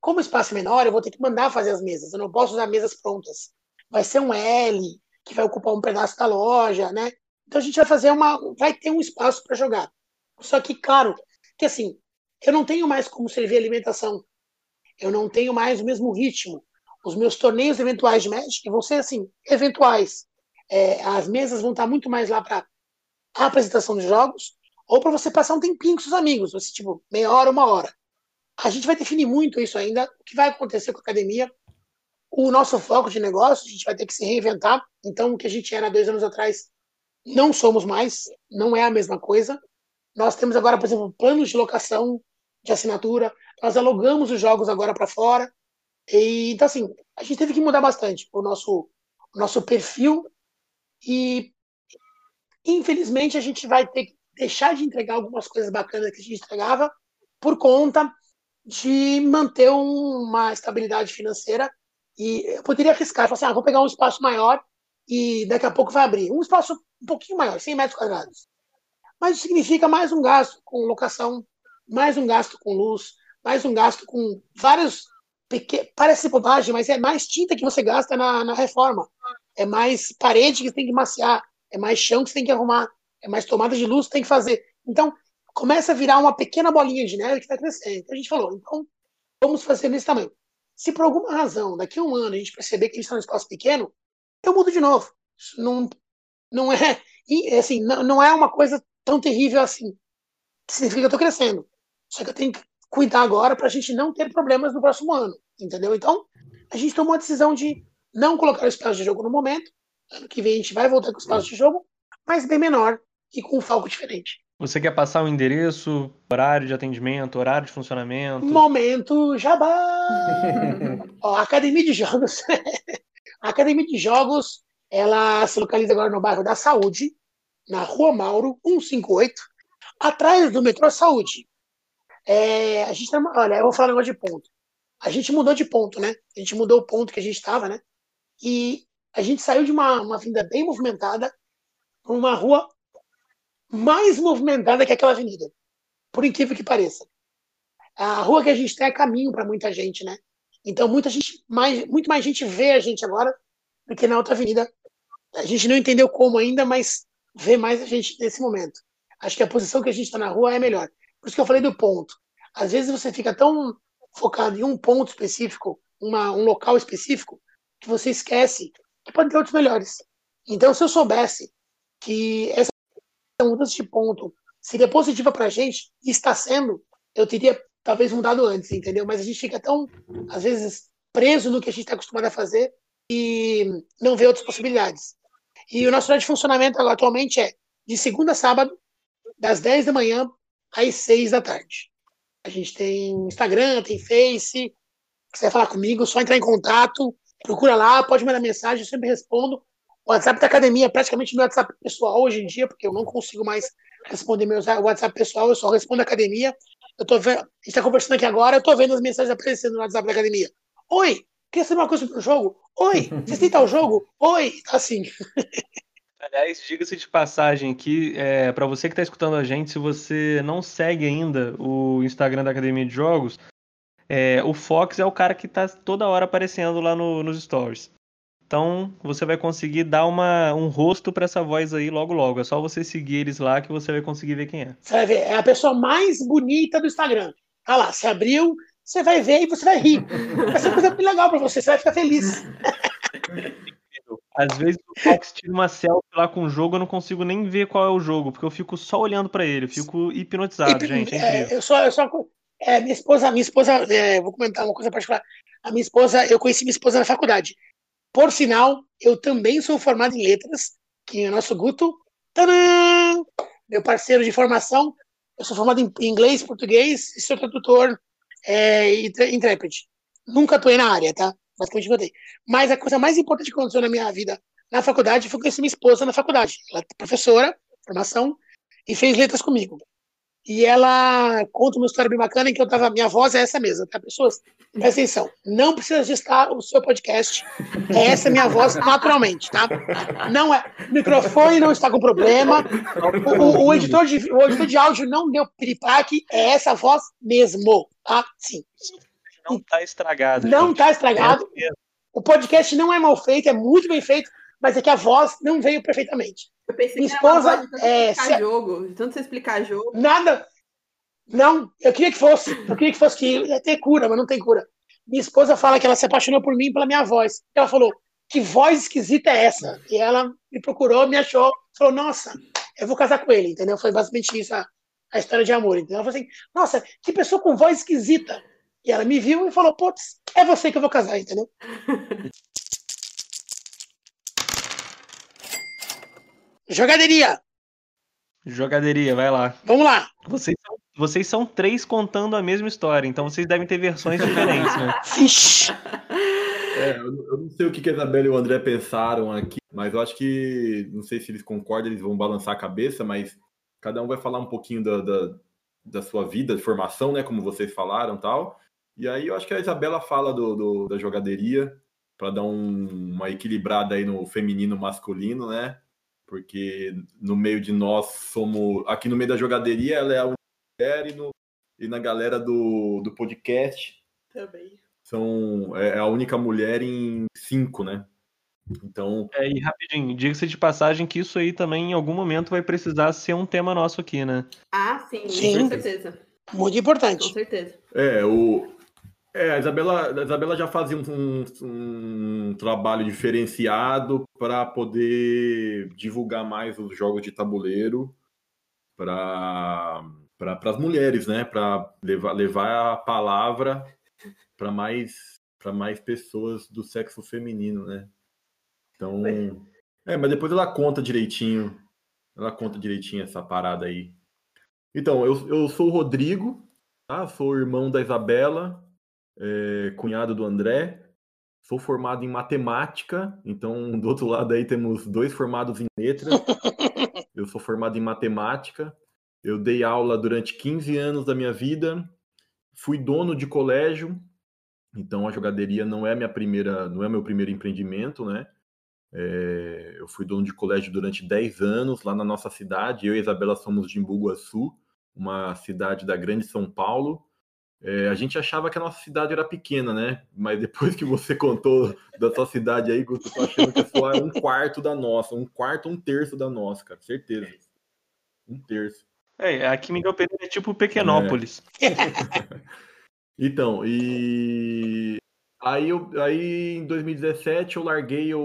Como o espaço é menor, eu vou ter que mandar fazer as mesas. Eu não posso usar mesas prontas. Vai ser um L, que vai ocupar um pedaço da loja, né? Então a gente vai fazer uma. Vai ter um espaço para jogar. Só que, claro, que assim, eu não tenho mais como servir alimentação. Eu não tenho mais o mesmo ritmo. Os meus torneios eventuais de Magic vão ser assim, eventuais. É, as mesas vão estar muito mais lá para apresentação de jogos ou para você passar um tempinho com seus amigos, você, tipo, meia hora, uma hora. A gente vai definir muito isso ainda, o que vai acontecer com a academia. O nosso foco de negócio, a gente vai ter que se reinventar. Então, o que a gente era dois anos atrás, não somos mais, não é a mesma coisa. Nós temos agora, por exemplo, planos de locação de assinatura. Nós alugamos os jogos agora para fora. E, então, assim, a gente teve que mudar bastante o nosso, o nosso perfil. E, infelizmente, a gente vai ter que deixar de entregar algumas coisas bacanas que a gente entregava por conta de manter uma estabilidade financeira. E eu poderia arriscar, falar assim, ah, vou pegar um espaço maior e daqui a pouco vai abrir. Um espaço um pouquinho maior, 100 metros quadrados. Mas significa mais um gasto com locação, mais um gasto com luz, mais um gasto com vários pequenos. Parece bobagem, mas é mais tinta que você gasta na, na reforma. É mais parede que você tem que maciar. É mais chão que você tem que arrumar. É mais tomada de luz que você tem que fazer. Então, começa a virar uma pequena bolinha de neve que vai crescendo. Então, a gente falou, então, vamos fazer nesse tamanho. Se por alguma razão, daqui a um ano, a gente perceber que a gente está num espaço pequeno, eu mudo de novo. Isso não, não é assim, não, não é uma coisa tão terrível assim. Significa que eu estou crescendo. Só que eu tenho que cuidar agora para a gente não ter problemas no próximo ano, entendeu? Então, a gente tomou a decisão de não colocar o espaço de jogo no momento. Ano que vem a gente vai voltar com o espaço de jogo, mas bem menor e com um foco diferente. Você quer passar o endereço, horário de atendimento, horário de funcionamento? Momento jabá! Ó, a Academia de Jogos. a Academia de Jogos, ela se localiza agora no bairro da Saúde, na Rua Mauro, 158, atrás do metrô Saúde. É, a gente tá, olha, eu vou falar um negócio de ponto. A gente mudou de ponto, né? A gente mudou o ponto que a gente estava, né? E a gente saiu de uma, uma vinda bem movimentada para uma rua mais movimentada que aquela avenida. Por incrível que pareça. A rua que a gente tem é caminho para muita gente, né? Então, muita gente, mais, muito mais gente vê a gente agora do que na outra avenida. A gente não entendeu como ainda, mas vê mais a gente nesse momento. Acho que a posição que a gente está na rua é melhor. Por isso que eu falei do ponto. Às vezes você fica tão focado em um ponto específico, uma, um local específico, que você esquece que pode ter outros melhores. Então, se eu soubesse que essa mudança de ponto seria positiva para a gente, e está sendo, eu teria talvez mudado antes, entendeu? Mas a gente fica tão, às vezes, preso no que a gente está acostumado a fazer e não vê outras possibilidades. E o nosso horário de funcionamento atualmente é de segunda a sábado, das 10 da manhã às 6 da tarde. A gente tem Instagram, tem Face. Se quiser falar comigo, é só entrar em contato, procura lá, pode mandar mensagem, eu sempre respondo. O WhatsApp da academia é praticamente meu WhatsApp pessoal hoje em dia, porque eu não consigo mais responder meu WhatsApp pessoal, eu só respondo a academia. Eu tô vendo, a gente está conversando aqui agora, eu tô vendo as mensagens aparecendo no WhatsApp da academia. Oi, quer saber uma coisa pro jogo? Oi, vocês têm tal jogo? Oi, tá assim. Aliás, diga-se de passagem aqui, é, para você que está escutando a gente, se você não segue ainda o Instagram da Academia de Jogos, é, o Fox é o cara que está toda hora aparecendo lá no, nos stories. Então você vai conseguir dar uma, um rosto para essa voz aí logo logo. É só você seguir eles lá que você vai conseguir ver quem é. Você vai ver, é a pessoa mais bonita do Instagram. Ah lá, se abriu, você vai ver e você vai rir. Vai ser uma coisa bem legal para você, você vai ficar feliz. Às vezes o Fox tira uma selfie lá com o jogo, eu não consigo nem ver qual é o jogo, porque eu fico só olhando para ele, eu fico hipnotizado, gente. É, é eu só, eu só é, minha esposa, minha esposa, é, vou comentar uma coisa particular. A minha esposa, eu conheci minha esposa na faculdade. Por sinal, eu também sou formado em letras, que é o nosso Guto, tadã, meu parceiro de formação. Eu sou formado em inglês, português e sou tradutor é, intérprete. Nunca atuei na área, tá? Basicamente contei. Mas a coisa mais importante que aconteceu na minha vida na faculdade foi conhecer minha esposa na faculdade. Ela é professora, formação, e fez letras comigo. E ela conta uma história bem bacana em que eu tava. Minha voz é essa mesmo, tá, pessoas? Presta atenção. Não precisa gestar o seu podcast. É essa minha voz naturalmente, tá? Não é. O microfone não está com problema. O, o- o editor, de, o editor de áudio não deu piripaque. É essa voz mesmo, tá? Sim. Não tá estragado. Não gente. tá estragado. É. O podcast não é mal feito, é muito bem feito, mas é que a voz não veio perfeitamente. Eu pensei Minha que era esposa, é, explicar se- jogo. Tanto você explicar jogo. Nada. Não, eu queria que fosse. Eu queria que fosse que ia ter cura, mas não tem cura. Minha esposa fala que ela se apaixonou por mim pela minha voz. Ela falou: que voz esquisita é essa? E ela me procurou, me achou, falou: nossa, eu vou casar com ele, entendeu? Foi basicamente isso a, a história de amor. Entendeu? Ela falou assim: nossa, que pessoa com voz esquisita. E ela me viu e falou: putz, é você que eu vou casar, entendeu? Jogaderia, Jogaderia, vai lá. vamos lá. Vocês são, vocês são três contando a mesma história, então vocês devem ter versões diferentes, né? Vixe. É, eu, não sei o que, que a Isabela e o André pensaram aqui, mas eu acho que, não sei se eles concordam, eles vão balançar a cabeça, mas cada um vai falar um pouquinho da, da, da sua vida, de formação, né, como vocês falaram tal. E aí eu acho que a Isabela fala do, do- da jogaderia, para dar um- uma equilibrada aí no feminino masculino, né? Porque no meio de nós somos. Aqui no meio da jogaderia, ela é a única mulher, e, no, e na galera do, do podcast Também. são é a única mulher em cinco, né? Então, É, e rapidinho, diga-se de passagem que isso aí também em algum momento vai precisar ser um tema nosso aqui, né? Ah, sim, Sim. com certeza. Muito Com importante. certeza. é, o é, a Isabela, a Isabela já fazia um, um- um trabalho diferenciado para poder divulgar mais os jogos de tabuleiro para para as mulheres, né? Para levar, levar a palavra para mais para mais pessoas do sexo feminino, né? Então, é, mas depois ela conta direitinho, ela conta direitinho essa parada aí. Então, eu, eu sou o Rodrigo, tá? Sou irmão da Isabela, é, cunhado do André. Sou formado em matemática, então do outro lado aí temos dois formados em letras. Eu sou formado em matemática. Eu dei aula durante 15 anos da minha vida. Fui dono de colégio, então a jogaderia não é minha primeira, não é meu primeiro empreendimento, né? É, eu fui dono de colégio durante 10 anos lá na nossa cidade. Eu e a Isabela somos de Imbuguaçu, uma cidade da Grande São Paulo. É, a gente achava que a nossa cidade era pequena, né? Mas depois que você contou da sua cidade aí, Guto, eu tô achando que a sua é um quarto da nossa, um quarto, um terço da nossa, cara, certeza. Um terço. É, aqui Miguel Pereira é tipo Pequenópolis. Então, e aí, eu, aí em 2017 eu larguei, eu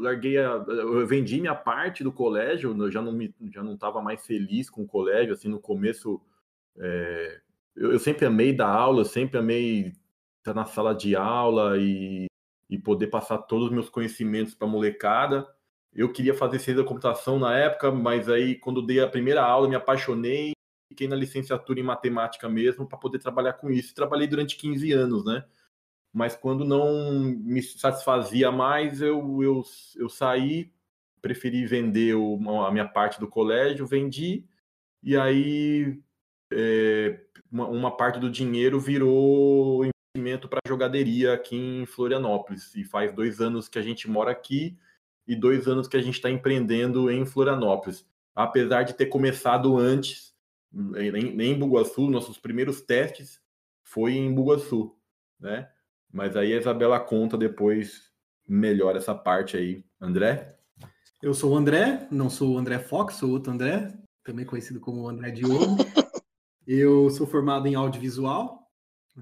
larguei a, eu vendi minha parte do colégio, eu já não me, já não estava mais feliz com o colégio, assim, no começo é, eu, eu sempre amei dar aula, eu sempre amei estar na sala de aula e, e poder passar todos os meus conhecimentos para molecada. Eu queria fazer ciência da computação na época, mas aí quando dei a primeira aula me apaixonei fiquei na licenciatura em matemática mesmo para poder trabalhar com isso. Trabalhei durante 15 anos, né? Mas quando não me satisfazia mais, eu, eu, eu saí, preferi vender o, a minha parte do colégio, vendi, e aí é, uma, uma parte do dinheiro virou investimento para jogaderia aqui em Florianópolis. E faz dois anos que a gente mora aqui e dois anos que a gente está empreendendo em Florianópolis. Apesar de ter começado antes em, em Bugaçu, nossos primeiros testes foi em Bugaçu, né? Mas aí a Isabela conta depois melhor essa parte aí. André? Eu sou o André, não sou o André Fox, sou outro André, também conhecido como André Diogo. Eu sou formado em audiovisual,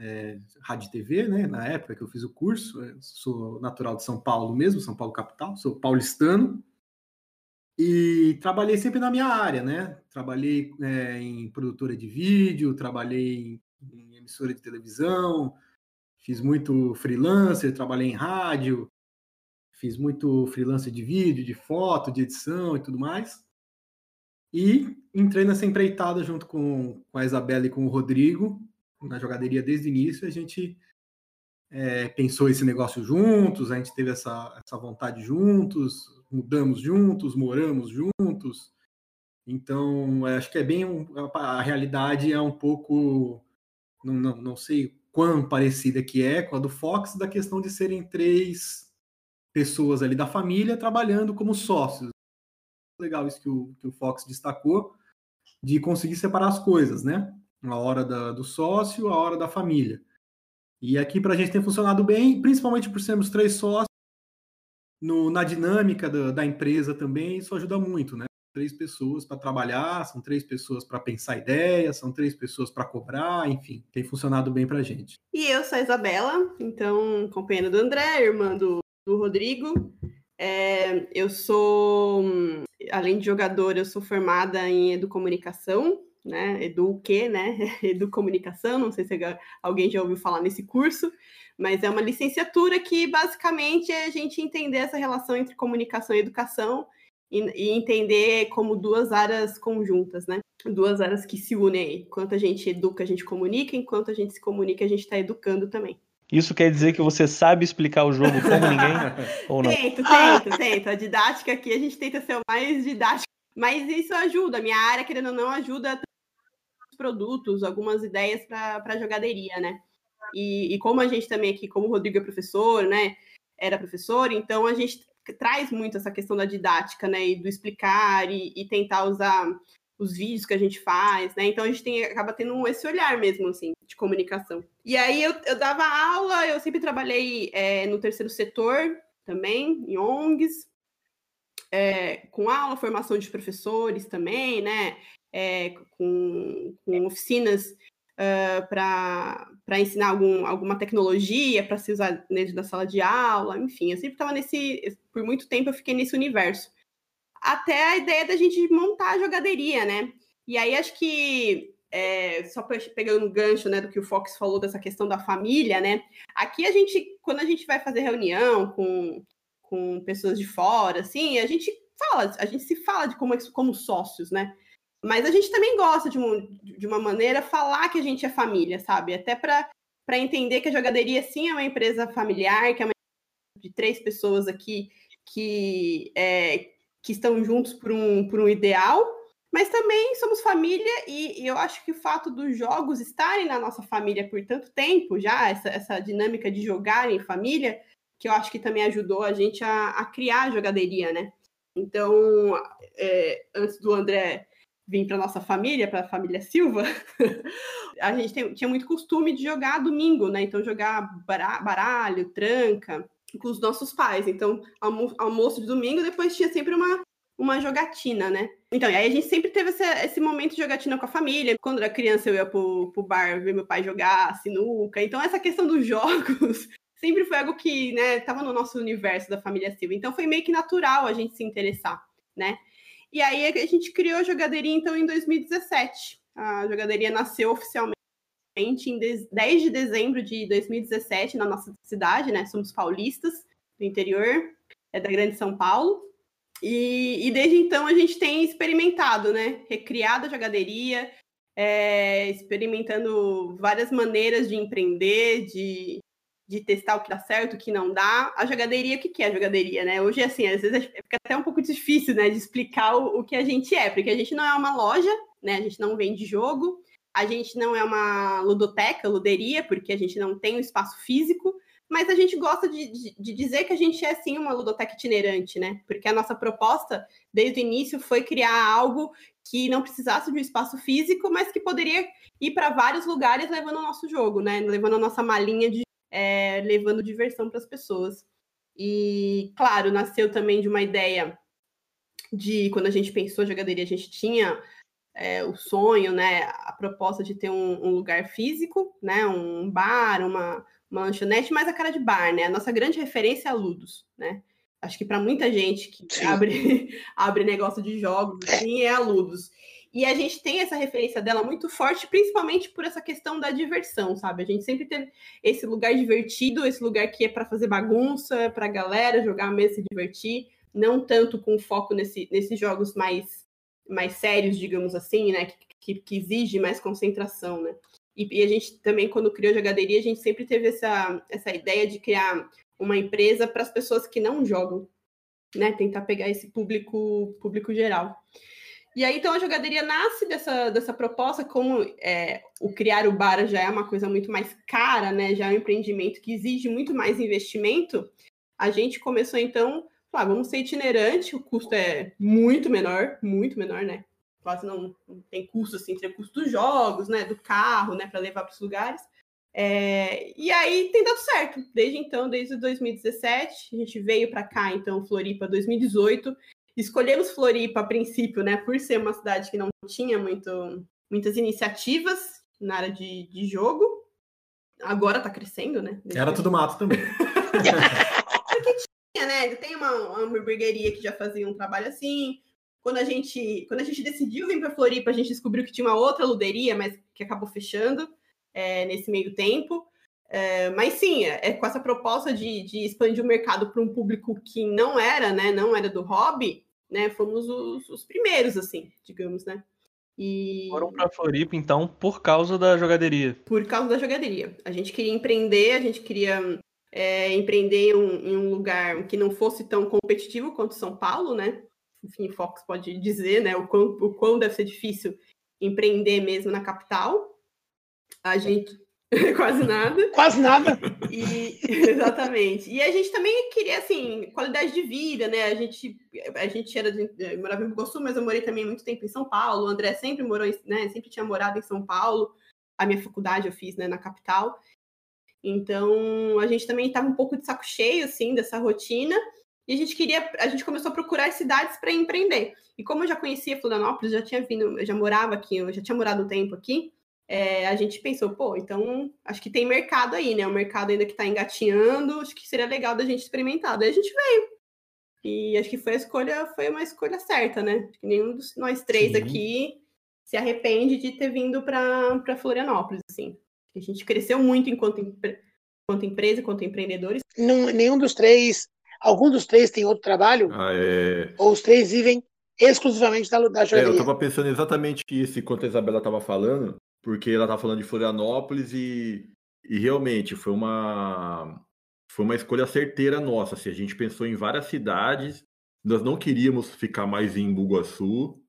é, rádio e TV, né? Na época que eu fiz o curso, eu sou natural de São Paulo mesmo, São Paulo capital, sou paulistano. E trabalhei sempre na minha área, né? Trabalhei é, em produtora de vídeo, trabalhei em, em emissora de televisão, fiz muito freelancer, trabalhei em rádio, fiz muito freelancer de vídeo, de foto, de edição e tudo mais. E entrei nessa empreitada junto com, com a Isabela e com o Rodrigo, na jogaderia desde o início. A gente é, pensou esse negócio juntos, a gente teve essa, essa vontade juntos, mudamos juntos, moramos juntos. Então, acho que é bem um, a realidade é um pouco, não, não, não sei quão parecida que é com a do Fox, da questão de serem três pessoas ali da família trabalhando como sócios. Legal isso que o, que o Fox destacou, de conseguir separar as coisas, né? A hora da, do sócio, a hora da família. E aqui para a gente tem funcionado bem, principalmente por sermos três sócios, no, na dinâmica da, da empresa também, isso ajuda muito, né? três pessoas para trabalhar, são três pessoas para pensar ideias, são três pessoas para cobrar, enfim, tem funcionado bem para a gente. E eu sou a Isabela, então, companheira do André, irmã do, do Rodrigo. É, eu sou, além de jogadora, eu sou formada em educomunicação, né? Edu o quê, né? Educomunicação, não sei se alguém já ouviu falar nesse curso, mas é uma licenciatura que basicamente é a gente entender essa relação entre comunicação e educação e, e, entender como duas áreas conjuntas, né? Duas áreas que se unem aí. Enquanto a gente educa, a gente comunica, enquanto a gente se comunica, a gente está educando também. Isso quer dizer que você sabe explicar o jogo como ninguém? ou não? Tento, tento, tento. A didática aqui a gente tenta ser o mais didático, mas isso ajuda. A minha área, querendo ou não, ajuda produtos, algumas ideias para jogaderia, né? E, e, como a gente também aqui, como o Rodrigo é professor, né? Era professor, então a gente traz muito essa questão da didática, né? E do explicar e, e, tentar usar os vídeos que a gente faz, né? Então a gente tem, acaba tendo esse olhar mesmo, assim, de comunicação. E aí eu, eu dava aula, eu sempre trabalhei é, no terceiro setor também, em ONGs, é, com aula, formação de professores também, né? É, com, com oficinas uh, para ensinar algum, alguma tecnologia para se usar dentro da sala de aula, enfim, eu sempre estava nesse, por muito tempo eu fiquei nesse universo. Até a ideia da gente montar a jogaderia, né? E aí acho que é, só pegando um gancho né, do que o Fox falou dessa questão da família, né? Aqui a gente, quando a gente vai fazer reunião com, com pessoas de fora, assim, a gente fala, a gente se fala de como, como sócios, né? Mas a gente também gosta de, um, de uma maneira falar que a gente é família, sabe? Até para entender que a jogaderia sim é uma empresa familiar, que é uma de três pessoas aqui que, é, que estão juntos por um, por um ideal, mas também somos família e, e, eu acho que o fato dos jogos estarem na nossa família por tanto tempo já, essa, essa dinâmica de jogar em família, que eu acho que também ajudou a gente a, a criar a jogaderia, né? Então, é, antes do André vim para nossa família, para a família Silva, a gente tem, tinha muito costume de jogar domingo, né? Então, jogar baralho, tranca, com os nossos pais. Então, almo almoço de domingo, depois tinha sempre uma, uma jogatina, né? Então, e aí a gente sempre teve esse, esse momento de jogatina com a família. Quando era criança, eu ia pro, pro bar ver meu pai jogar sinuca. Então, essa questão dos jogos sempre foi algo que, né, tava no nosso universo da família Silva. Então, foi meio que natural a gente se interessar, né? E aí a gente criou a jogaderia então em 2017. A jogaderia nasceu oficialmente em 10 de dezembro de 2017 na nossa cidade, né? Somos paulistas do interior, é da Grande São Paulo. E, e desde então a gente tem experimentado, né? Recriado a jogaderia, é, experimentando várias maneiras de empreender, de de testar o que dá certo, o que não dá. A jogaderia, o que é a jogaderia, né? Hoje, assim, às vezes fica até um pouco difícil, né, de explicar o, o que a gente é, porque a gente não é uma loja, né? A gente não vende jogo, a gente não é uma ludoteca, luderia, porque a gente não tem um espaço físico, mas a gente gosta de, de, de, dizer que a gente é sim uma ludoteca itinerante, né? Porque a nossa proposta, desde o início, foi criar algo que não precisasse de um espaço físico, mas que poderia ir para vários lugares levando o nosso jogo, né? Levando a nossa malinha de é, levando diversão para as pessoas. E, claro, nasceu também de uma ideia de quando a gente pensou jogaderia, a gente tinha é, o sonho, né, a proposta de ter um, um, lugar físico, né, um bar, uma, uma lanchonete, mas a cara de bar, né? A nossa grande referência é a Ludus, né? Acho que para muita gente que abre, abre negócio de jogos, assim, é a Ludus. E a gente tem essa referência dela muito forte, principalmente por essa questão da diversão, sabe? A gente sempre teve esse lugar divertido, esse lugar que é para fazer bagunça, para a galera jogar e se divertir, não tanto com foco nesse, nesses jogos mais, mais sérios, digamos assim, né? Que, que, que exige mais concentração, né? E, e, a gente também, quando criou a jogaderia, a gente sempre teve essa, essa ideia de criar uma empresa para as pessoas que não jogam, né? Tentar pegar esse público, público geral. E aí, então, a jogaderia nasce dessa, dessa proposta, como é, o criar o bar já é uma coisa muito mais cara, né? Já é um empreendimento que exige muito mais investimento. A gente começou, então, vamos ser itinerante, o custo é muito menor, muito menor, né? Quase não, não tem custo, assim, tem custo dos jogos, né? Do carro, né? Para levar para os lugares. É, e aí tem dado certo. Desde então, desde 2017, a gente veio para cá, então, Floripa 2018. Escolhemos Floripa a princípio, né, por ser uma cidade que não tinha muito, muitas iniciativas na área de, de jogo. Agora está crescendo, né? Era tudo mato também. Né? Tem uma, uma hamburgueria que já fazia um trabalho assim. Quando a gente, quando a gente decidiu vir para Floripa, a gente descobriu que tinha uma outra luderia, mas que acabou fechando é, nesse meio tempo. É, mas sim, é, é, com essa proposta de, de expandir o mercado para um público que não era, né, não era do hobby, né, fomos os, os primeiros, assim, digamos, né. E... Foram para Floripa, então, por causa da jogaderia. Por causa da jogaderia. A gente queria empreender, a gente queria é, empreender em um, em um, lugar que não fosse tão competitivo quanto São Paulo, né? Enfim, Fox pode dizer, né, o quão, o quão deve ser difícil empreender mesmo na capital. A gente Quase nada. Quase nada. E, exatamente. E a gente também queria, assim, qualidade de vida, né? A gente, a gente era de, eh, morava em Bugosu, mas eu morei também muito tempo em São Paulo. O André sempre morou, né? Sempre tinha morado em São Paulo. A minha faculdade eu fiz, né, na capital. Então, a gente também estava um pouco de saco cheio, assim, dessa rotina. E a gente queria, a gente começou a procurar cidades para empreender. E como eu já conhecia Florianópolis, já tinha vindo, eu já morava aqui, eu já tinha morado um tempo aqui, é, a gente pensou, pô, então acho que tem mercado aí, né? O mercado ainda que está engatinhando, acho que seria legal da gente experimentar. Daí a gente veio. E acho que foi a escolha, foi uma escolha certa, né? Acho que nenhum dos nós três Sim. aqui se arrepende de ter vindo para Florianópolis, assim. A gente cresceu muito enquanto, enquanto empresa, enquanto empreendedores. Não, nenhum dos três, algum dos três tem outro trabalho? Ah, é... Ou os três vivem exclusivamente da, da joalheria? É, eu estava pensando exatamente isso enquanto a Isabela estava falando porque ela tá falando de Florianópolis e, e realmente foi uma foi uma escolha certeira nossa. Assim, a gente pensou em várias cidades, nós não queríamos ficar mais em Bugaçu,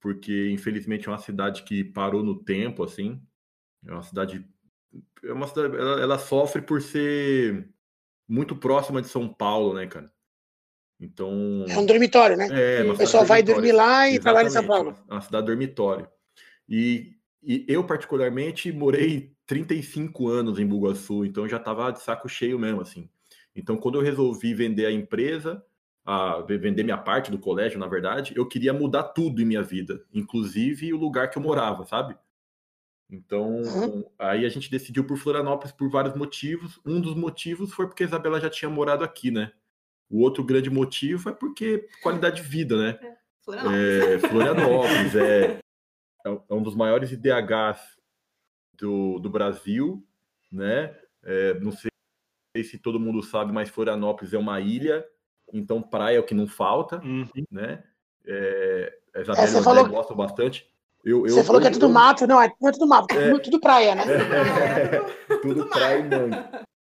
porque infelizmente é uma cidade que parou no tempo, assim. É uma cidade, é uma cidade ela, ela sofre por ser muito próxima de São Paulo, né, cara? Então. É um dormitório, né? É, o pessoal vai dormir lá e trabalha em São Paulo. É uma cidade dormitório. E e eu, particularmente, morei 35 anos em Bugaçu, então já estava de saco cheio mesmo, assim. Então, quando eu resolvi vender a empresa, a vender minha parte do colégio, na verdade, eu queria mudar tudo em minha vida, inclusive o lugar que eu morava, sabe? Então, uhum. aí a gente decidiu por Florianópolis por vários motivos. Um dos motivos foi porque a Isabela já tinha morado aqui, né? O outro grande motivo é porque qualidade de vida, né? É, Florianópolis. É, Florianópolis, é, é, é um dos maiores IDHs do, do Brasil, né? É, não sei se todo mundo sabe, mas Florianópolis é uma ilha, então praia é o que não falta, uhum. né? É, é, você falou... gostam bastante. Eu, eu, você falou eu, que é tudo mato, não, é, não é tudo mato, é, tudo praia, né? É, tudo praia e mangue.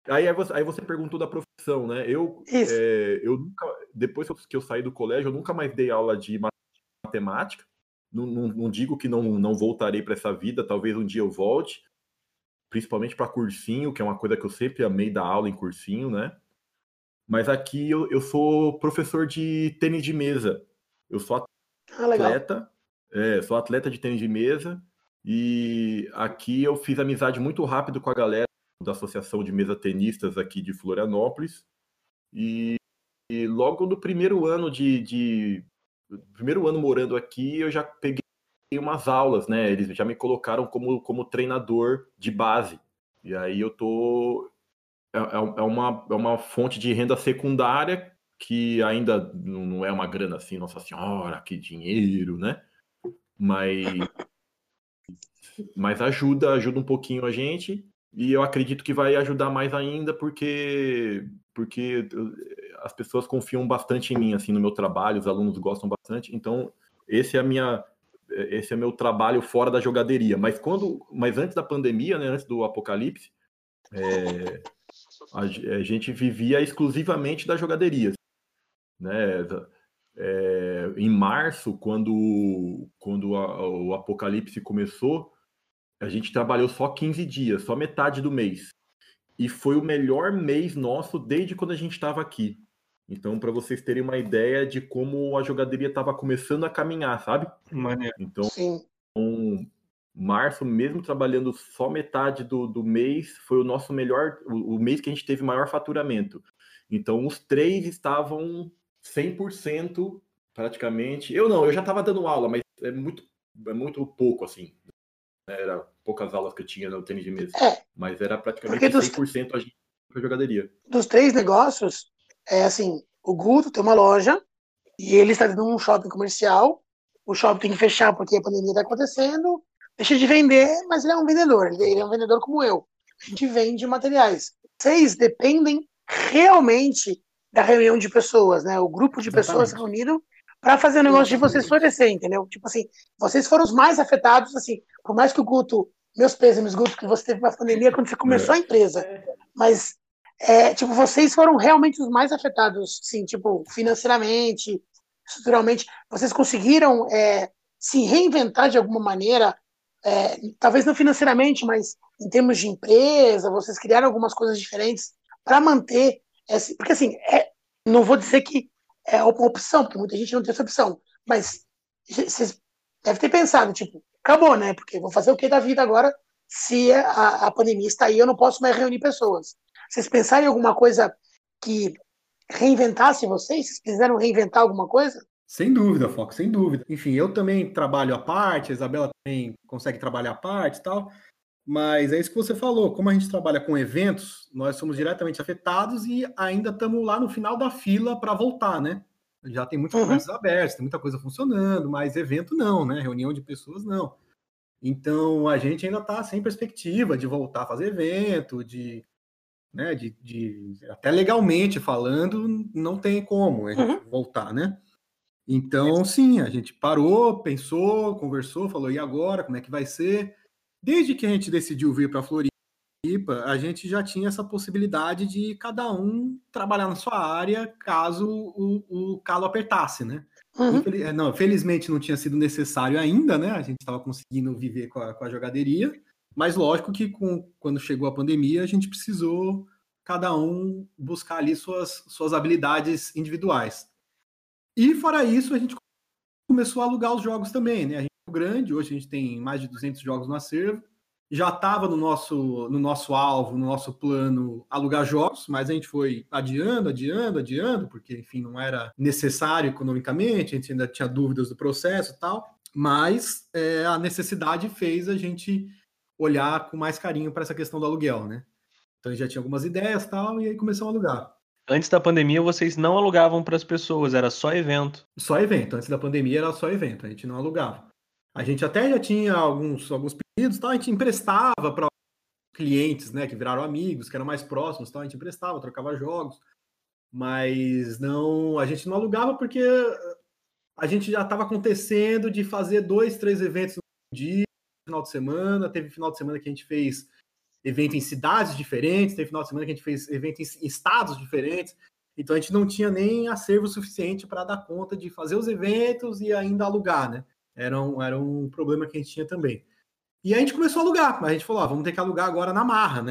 Aí, aí, você, aí você perguntou da profissão, né? Eu, é, eu nunca, depois que eu saí do colégio, eu nunca mais dei aula de matemática, não, não, não digo que não, não voltarei para essa vida, talvez um dia eu volte, principalmente para cursinho, que é uma coisa que eu sempre amei dar aula em cursinho, né? Mas aqui eu, eu sou professor de tênis de mesa. Eu sou ah, atleta, ah, é, sou atleta de tênis de mesa e aqui eu fiz amizade muito rápido com a galera da Associação de Mesa Tenistas aqui de Florianópolis. E, e logo no primeiro ano de, de, primeiro ano morando aqui, eu já peguei umas aulas, né? Eles já me colocaram como, como treinador de base. E aí eu tô. É, é, é uma, é uma fonte de renda secundária que ainda não é uma grana assim, nossa senhora, que dinheiro, né? Mas, mas ajuda, ajuda um pouquinho a gente. E eu acredito que vai ajudar mais ainda, porque, porque as pessoas confiam bastante em mim, assim, no meu trabalho, os alunos gostam bastante. Então, esse é a minha esse é meu trabalho fora da jogaderia. Mas quando, mas antes da pandemia, né, antes do apocalipse, é, a, a, gente vivia exclusivamente da jogaderia, né? É, em março, quando, quando a, o apocalipse começou, a gente trabalhou só 15 dias, só metade do mês. E foi o melhor mês nosso desde quando a gente estava aqui. Então, para vocês terem uma ideia de como a jogaderia estava começando a caminhar, sabe? Maneiro. Então, Sim. um, março, mesmo trabalhando só metade do, do mês, foi o nosso melhor, o, o, mês que a gente teve maior faturamento. Então, os três estavam 100% praticamente. Eu não, eu já estava dando aula, mas é muito, é muito pouco, assim. Era poucas aulas que eu tinha no tênis de mesa. É, mas era praticamente dos, 100% a gente para jogaderia. Dos três negócios, é assim, o Guto tem uma loja e ele está dando um shopping comercial. O shopping tem que fechar porque a pandemia está acontecendo. Deixa de vender, mas ele é um vendedor. Ele é um vendedor como eu. A gente vende materiais. Vocês dependem realmente da reunião de pessoas, né? O grupo de Exatamente. pessoas reunido para fazer o negócio de vocês florescer, entendeu? Tipo assim, vocês foram os mais afetados, assim, por mais que o Guto, meus pêsames, Guto, que você teve uma pandemia quando você começou é. a empresa, mas, é, tipo, vocês foram realmente os mais afetados, sim, tipo, financeiramente, estruturalmente, vocês conseguiram é, se reinventar de alguma maneira, é, talvez não financeiramente, mas em termos de empresa, vocês criaram algumas coisas diferentes para manter esse, porque assim, é, não vou dizer que é uma opção, porque muita gente não tem essa opção. Mas vocês devem ter pensado, tipo, acabou, né? Porque vou fazer o que da vida agora se a, a pandemia está aí eu não posso mais reunir pessoas. Vocês pensaram em alguma coisa que reinventasse vocês? Vocês quiseram reinventar alguma coisa? Sem dúvida, Foco, sem dúvida. Enfim, eu também trabalho à parte, a Isabela também consegue trabalhar à parte e tal. Mas é isso que você falou, como a gente trabalha com eventos, nós somos diretamente afetados e ainda estamos lá no final da fila para voltar, né? Já tem muitos uhum. abertos, tem muita coisa funcionando, mas evento não, né? Reunião de pessoas não. Então a gente ainda está sem perspectiva de voltar a fazer evento, de, né, de, de até legalmente falando, não tem como uhum. voltar, né? Então, sim, a gente parou, pensou, conversou, falou, e agora? Como é que vai ser? Desde que a gente decidiu vir para Floripa, a gente já tinha essa possibilidade de cada um trabalhar na sua área caso o, o calo apertasse, né? Uhum. Infeliz, é, não, felizmente não tinha sido necessário ainda, né? A gente estava conseguindo viver com a, com a jogaderia, mas lógico que com, quando chegou a pandemia a gente precisou cada um buscar ali suas, suas habilidades individuais. E fora isso, a gente começou a alugar os jogos também, né? A gente grande, hoje a gente tem mais de 200 jogos no acervo. Já estava no nosso, no nosso alvo, no nosso plano, alugar jogos, mas a gente foi adiando, adiando, adiando, porque, enfim, não era necessário economicamente, a gente ainda tinha dúvidas do processo e tal. Mas é, a necessidade fez a gente olhar com mais carinho para essa questão do aluguel, né? Então a gente já tinha algumas ideias tal, e aí começamos a alugar. Antes da pandemia, vocês não alugavam para as pessoas, era só evento. Só evento. Antes da pandemia era só evento, a gente não alugava. A gente até já tinha alguns, alguns pedidos, tal, a gente emprestava para clientes, né, que viraram amigos, que eram mais próximos, tal, a gente emprestava, trocava jogos, mas não, a gente não alugava porque a gente já estava acontecendo de fazer dois, três eventos no dia, final de semana, teve final de semana que a gente fez evento em cidades diferentes, teve final de semana que a gente fez evento em estados diferentes, então a gente não tinha nem acervo suficiente para dar conta de fazer os eventos e ainda alugar, né? Era um, era um problema que a gente tinha também. E a gente começou a alugar, mas a gente falou, ah, vamos ter que alugar agora na marra, né?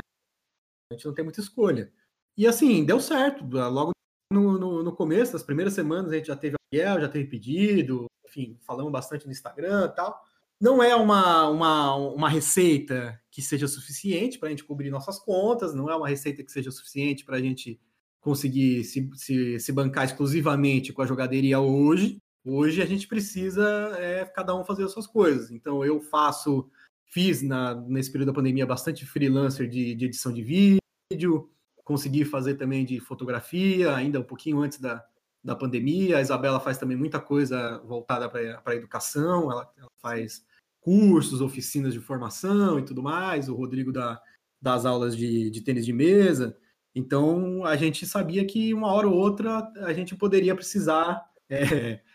A gente não tem muita escolha. E assim, deu certo. Logo no, no, no começo, das primeiras semanas, a gente já teve aluguel, já teve pedido, enfim, falamos bastante no Instagram e tal. Não é uma, uma, uma receita que seja suficiente para a gente cobrir nossas contas, não é uma receita que seja suficiente para a gente conseguir se, se, se bancar exclusivamente com a jogaderia hoje, Hoje a gente precisa é, cada um fazer as suas coisas. Então eu faço, fiz na, nesse período da pandemia bastante freelancer de, de edição de vídeo, consegui fazer também de fotografia, ainda um pouquinho antes da, da pandemia. A Isabela faz também muita coisa voltada para a educação, ela, ela, faz cursos, oficinas de formação e tudo mais. O Rodrigo da, das aulas de, de tênis de mesa. Então a gente sabia que uma hora ou outra a gente poderia precisar é,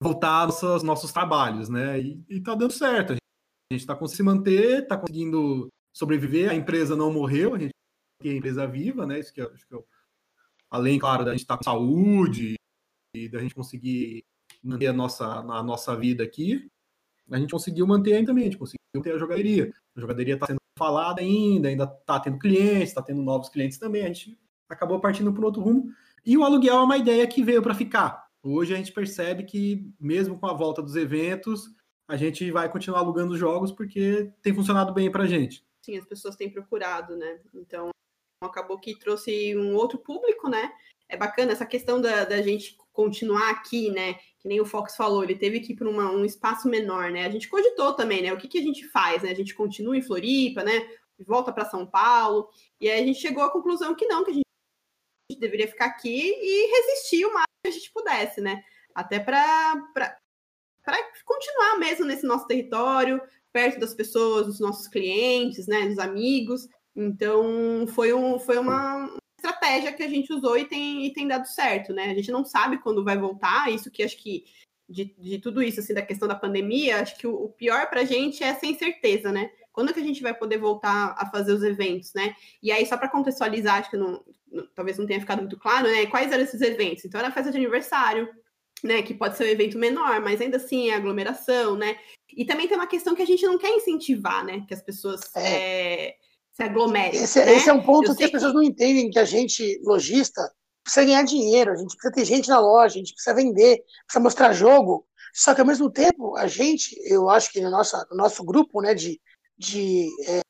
voltar aos nossos trabalhos, né? E, e tá dando certo. A gente está conseguindo se manter, está conseguindo sobreviver. A empresa não morreu, a gente tem a empresa viva, né? Isso que, eu, acho que eu, além, claro, da gente estar tá com saúde e da gente conseguir manter a nossa, a nossa vida aqui, a gente conseguiu manter ainda também, a gente conseguiu ter a jogaderia. A jogaderia está sendo falada ainda, ainda está tendo clientes, está tendo novos clientes também, a gente acabou partindo para outro rumo. E o aluguel é uma ideia que veio para ficar. Hoje a gente percebe que, mesmo com a volta dos eventos, a gente vai continuar alugando jogos porque tem funcionado bem para a gente. Sim, as pessoas têm procurado, né? Então, acabou que trouxe um outro público, né? É bacana essa questão da, da gente continuar aqui, né? Que nem o Fox falou, ele teve que ir para um espaço menor, né? A gente cogitou também, né? O que, que a gente faz, né? A gente continua em Floripa, né? Volta para São Paulo. E aí a gente chegou à conclusão que não, que a gente deveria ficar aqui e resistir o máximo que a gente pudesse, né? Até para continuar mesmo nesse nosso território, perto das pessoas, dos nossos clientes, né? Dos amigos. Então, foi, um, foi uma estratégia que a gente usou e tem, e tem dado certo, né? A gente não sabe quando vai voltar, isso que acho que de, de tudo isso, assim, da questão da pandemia, acho que o, o pior para a gente é essa incerteza, né? Quando que a gente vai poder voltar a fazer os eventos, né? E aí, só para contextualizar, acho que não, talvez não tenha ficado muito claro, né? Quais eram esses eventos? Então, era a festa de aniversário, né? Que pode ser um evento menor, mas ainda assim é aglomeração, né? E também tem uma questão que a gente não quer incentivar, né? Que as pessoas é. É, se aglomerem. Esse, né? esse, é um ponto que as pessoas não entendem, que a gente, lojista, precisa ganhar dinheiro, a gente precisa ter gente na loja, a gente precisa vender, precisa mostrar jogo. Só que ao mesmo tempo, a gente, eu acho que no nosso, no nosso grupo né, de, de é,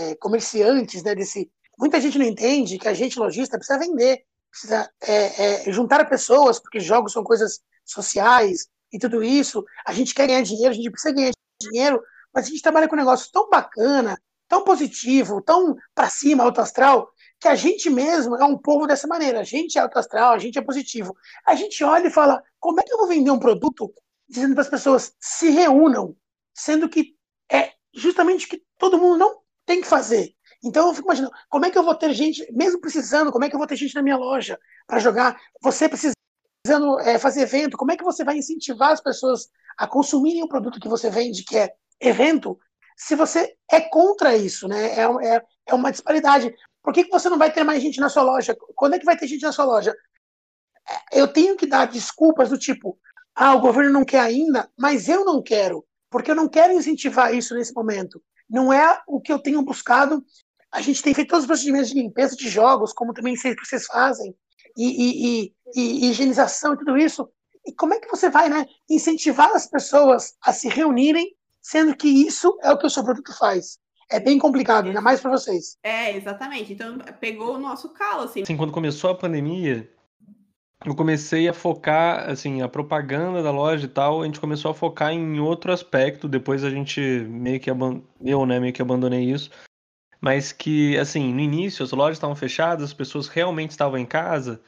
é, comerciantes, né, desse, muita gente não entende que a gente, lojista, precisa vender, precisa é, é, juntar pessoas, porque jogos são coisas sociais e tudo isso. A gente quer ganhar dinheiro, a gente precisa ganhar dinheiro, mas a gente trabalha com um negócio tão bacana, tão positivo, tão para cima, alto astral, que a gente mesmo é um povo dessa maneira. A gente é alto astral, a gente é positivo. A gente olha e fala: como é que eu vou vender um produto dizendo para as pessoas se reúnam, sendo que é justamente o que todo mundo não tem que fazer. Então eu fico imaginando, como é que eu vou ter gente, mesmo precisando, como é que eu vou ter gente na minha loja para jogar? Você precisando é, fazer evento, como é que você vai incentivar as pessoas a consumirem o produto que você vende, que é evento, se você é contra isso, né? É, é, é uma disparidade. Por que, que você não vai ter mais gente na sua loja? Quando é que vai ter gente na sua loja? É, eu tenho que dar desculpas do tipo, ah, o governo não quer ainda, mas eu não quero, porque eu não quero incentivar isso nesse momento. Não é o que eu tenho buscado. A gente tem feito todos os procedimentos de limpeza de jogos, como também vocês, vocês fazem, e, e, e, e, higienização e tudo isso. E como é que você vai né, incentivar as pessoas a se reunirem, sendo que isso é o que o seu produto faz? É bem complicado, ainda mais para vocês. É, exatamente. Então, pegou o nosso calo, assim. Assim, quando começou a pandemia, eu comecei a focar, assim, a propaganda da loja e tal, a gente começou a focar em outro aspecto, depois a gente meio que eu, né, meio que abandonei isso, mas que, assim, no início as lojas estavam fechadas, as pessoas realmente estavam em casa,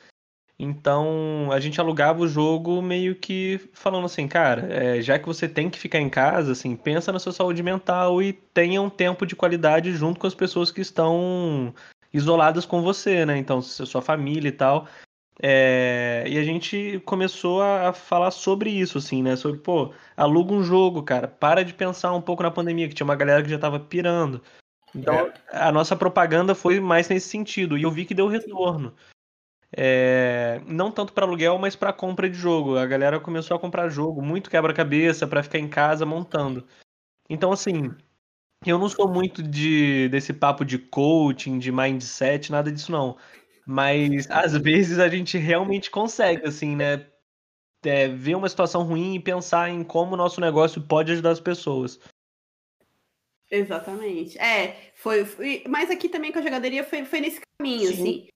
então a gente alugava o jogo meio que falando assim, cara, é, já que você tem que ficar em casa, assim, pensa na sua saúde mental e tenha um tempo de qualidade junto com as pessoas que estão isoladas com você, né? Então, sua família e tal. É, e a gente começou a falar sobre isso, assim, né? Sobre, pô, aluga um jogo, cara. Para de pensar um pouco na pandemia, que tinha uma galera que já tava pirando. Então, é. a nossa propaganda foi mais nesse sentido. E eu vi que deu retorno. É, não tanto para aluguel, mas para compra de jogo. A galera começou a comprar jogo, muito quebra-cabeça para ficar em casa montando. Então, assim, eu não sou muito de desse papo de coaching, de mindset, nada disso não. Mas às vezes a gente realmente consegue, assim, né? É, ver uma situação ruim e pensar em como o nosso negócio pode ajudar as pessoas. Exatamente. É, foi, foi, mas aqui também com a jogadoria foi, foi nesse caminho, Sim. assim.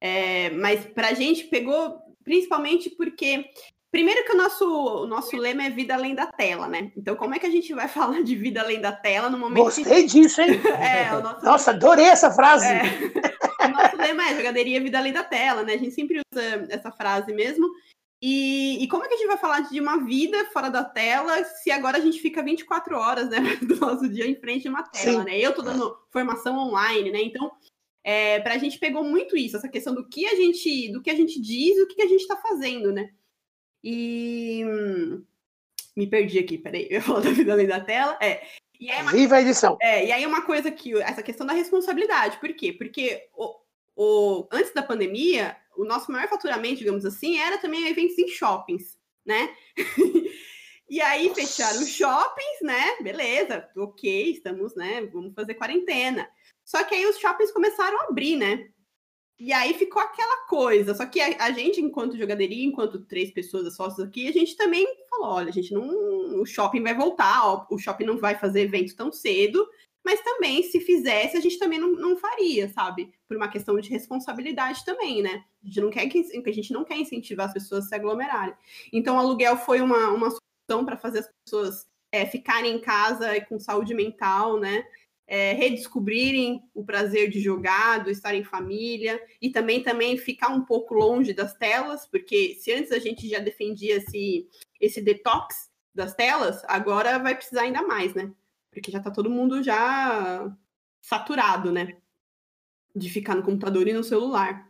É, mas pra gente pegou principalmente porque Primeiro que o nosso, o nosso lema é vida além da tela, né? Então, como é que a gente vai falar de vida além da tela no momento Gostei que... disso, hein? é, nosso... Nossa, adorei essa frase! É. o nosso lema é jogaderia vida além da tela, né? A gente sempre usa essa frase mesmo. E, e, como é que a gente vai falar de uma vida fora da tela se agora a gente fica 24 horas né, do nosso dia em frente a uma tela, Sim. né? Eu tô dando formação online, né? Então, é, para a gente pegou muito isso, essa questão do que a gente, do que a gente diz e o que a gente está fazendo, né? E me perdi aqui, peraí, eu falar da vida além da tela. É. E aí uma, Viva a edição! É, e aí uma coisa que, essa questão da responsabilidade, por quê? Porque o, o, antes da pandemia, o nosso maior faturamento, digamos assim, era também eventos em shoppings. né? e aí fecharam os shoppings, né? Beleza, ok, estamos, né? Vamos fazer quarentena. Só que aí os shoppings começaram a abrir, né? E aí ficou aquela coisa. Só que a, a gente, enquanto jogaderia, enquanto três pessoas sócios aqui, a gente também falou: olha, a gente não. O shopping vai voltar, ó, o shopping não vai fazer evento tão cedo. Mas também, se fizesse, a gente também não, não faria, sabe? Por uma questão de responsabilidade também, né? A gente não quer, que, a gente não quer incentivar as pessoas a se aglomerarem. Então, o aluguel foi uma, uma solução para fazer as pessoas é, ficarem em casa com saúde mental, né? é, redescobrirem o prazer de jogar, do estar em família e também também ficar um pouco longe das telas, porque se antes a gente já defendia esse, esse detox das telas, agora vai precisar ainda mais, né? Porque já tá todo mundo já saturado, né? De ficar no computador e no celular.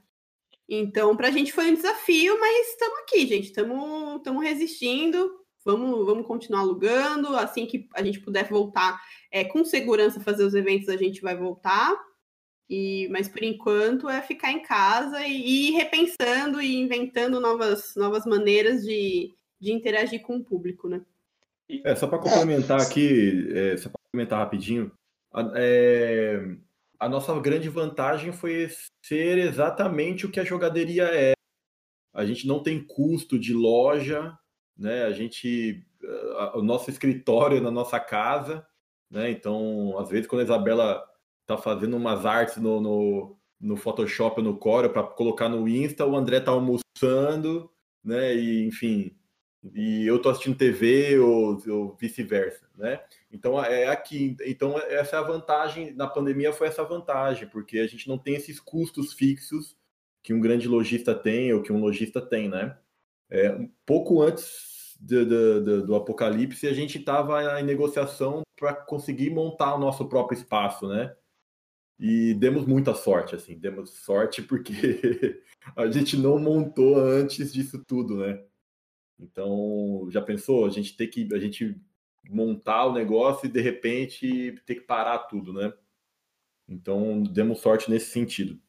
Então, para a gente foi um desafio, mas estamos aqui, gente. Estamos resistindo vamos, vamos continuar alugando, assim que a gente puder voltar é, com segurança fazer os eventos, a gente vai voltar. E, mas por enquanto é ficar em casa e, ir repensando e inventando novas, novas maneiras de, de interagir com o público, né? É, só para complementar aqui, é, só para complementar rapidinho, a, é, a nossa grande vantagem foi ser exatamente o que a jogaderia é. A gente não tem custo de loja, né? A gente, o nosso escritório é na nossa casa, né? Então, às vezes, quando a Isabela tá fazendo umas artes no, no, no Photoshop ou no Corel para colocar no Insta, o André tá almoçando, né? E, enfim, e eu tô assistindo TV ou, ou vice-versa, né? Então é aqui, então essa é a vantagem na pandemia foi essa vantagem, porque a gente não tem esses custos fixos que um grande lojista tem ou que um lojista tem, né? É, um pouco antes do, do, do apocalipse, a gente estava em negociação para conseguir montar o nosso próprio espaço, né? E demos muita sorte, assim, demos sorte porque a gente não montou antes disso tudo, né? Então, já pensou? A gente ter que a gente montar o negócio e de repente ter que parar tudo, né? Então, demos sorte nesse sentido.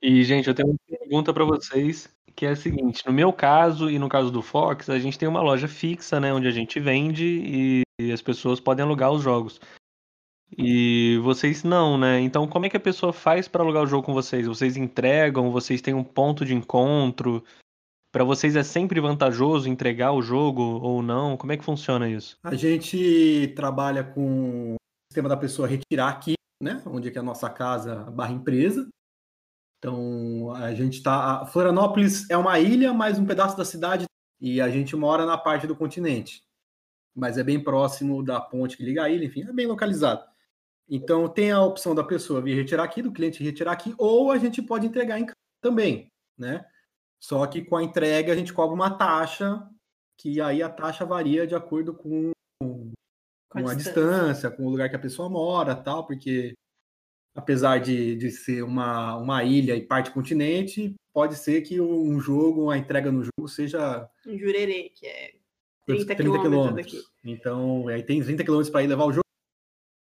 E, gente, eu tenho uma pergunta para vocês que é a seguinte: no meu caso e no caso do Fox, a gente tem uma loja fixa, né, onde a gente vende e, as pessoas podem alugar os jogos. E vocês não, né? Então, como é que a pessoa faz para alugar o jogo com vocês? Vocês entregam? Vocês têm um ponto de encontro? Para vocês é sempre vantajoso entregar o jogo ou não? Como é que funciona isso? A gente trabalha com o sistema da pessoa retirar aqui, né? Onde é que é a nossa casa barra empresa. Então, a gente está. Florianópolis é uma ilha, mais um pedaço da cidade, e a gente mora na parte do continente. Mas é bem próximo da ponte que liga a ilha, enfim, é bem localizado. Então, tem a opção da pessoa vir retirar aqui, do cliente retirar aqui, ou a gente pode entregar em casa também, né? Só que com a entrega a gente cobra uma taxa, que aí a taxa varia de acordo com, com, com a, distância. distância, com o lugar que a pessoa mora, tal, porque apesar de, de ser uma, uma ilha e parte continente, pode ser que um jogo, a entrega no jogo seja. Um jurerê, que é 30, 30 quilômetros. Daqui. Então, aí tem 30 quilômetros para ir levar o jogo,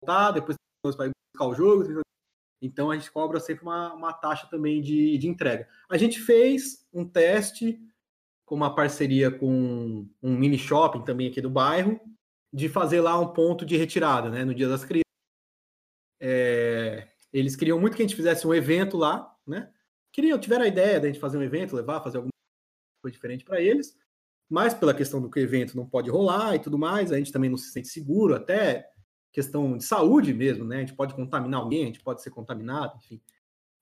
voltar, depois 30 para ir buscar o jogo. Então, a gente cobra sempre uma, uma taxa também de, de entrega. A gente fez um teste com uma parceria com um mini shopping também aqui do bairro, de fazer lá um ponto de retirada, né, no Dia das Crianças. É, eles queriam muito que a gente fizesse um evento lá, né? Queriam, tiveram a ideia de a gente fazer um evento, levar, fazer alguma coisa diferente para eles, mas pela questão do que o evento não pode rolar e tudo mais, a gente também não se sente seguro, até questão de saúde mesmo, né? A gente pode contaminar alguém, a gente pode ser contaminado, enfim.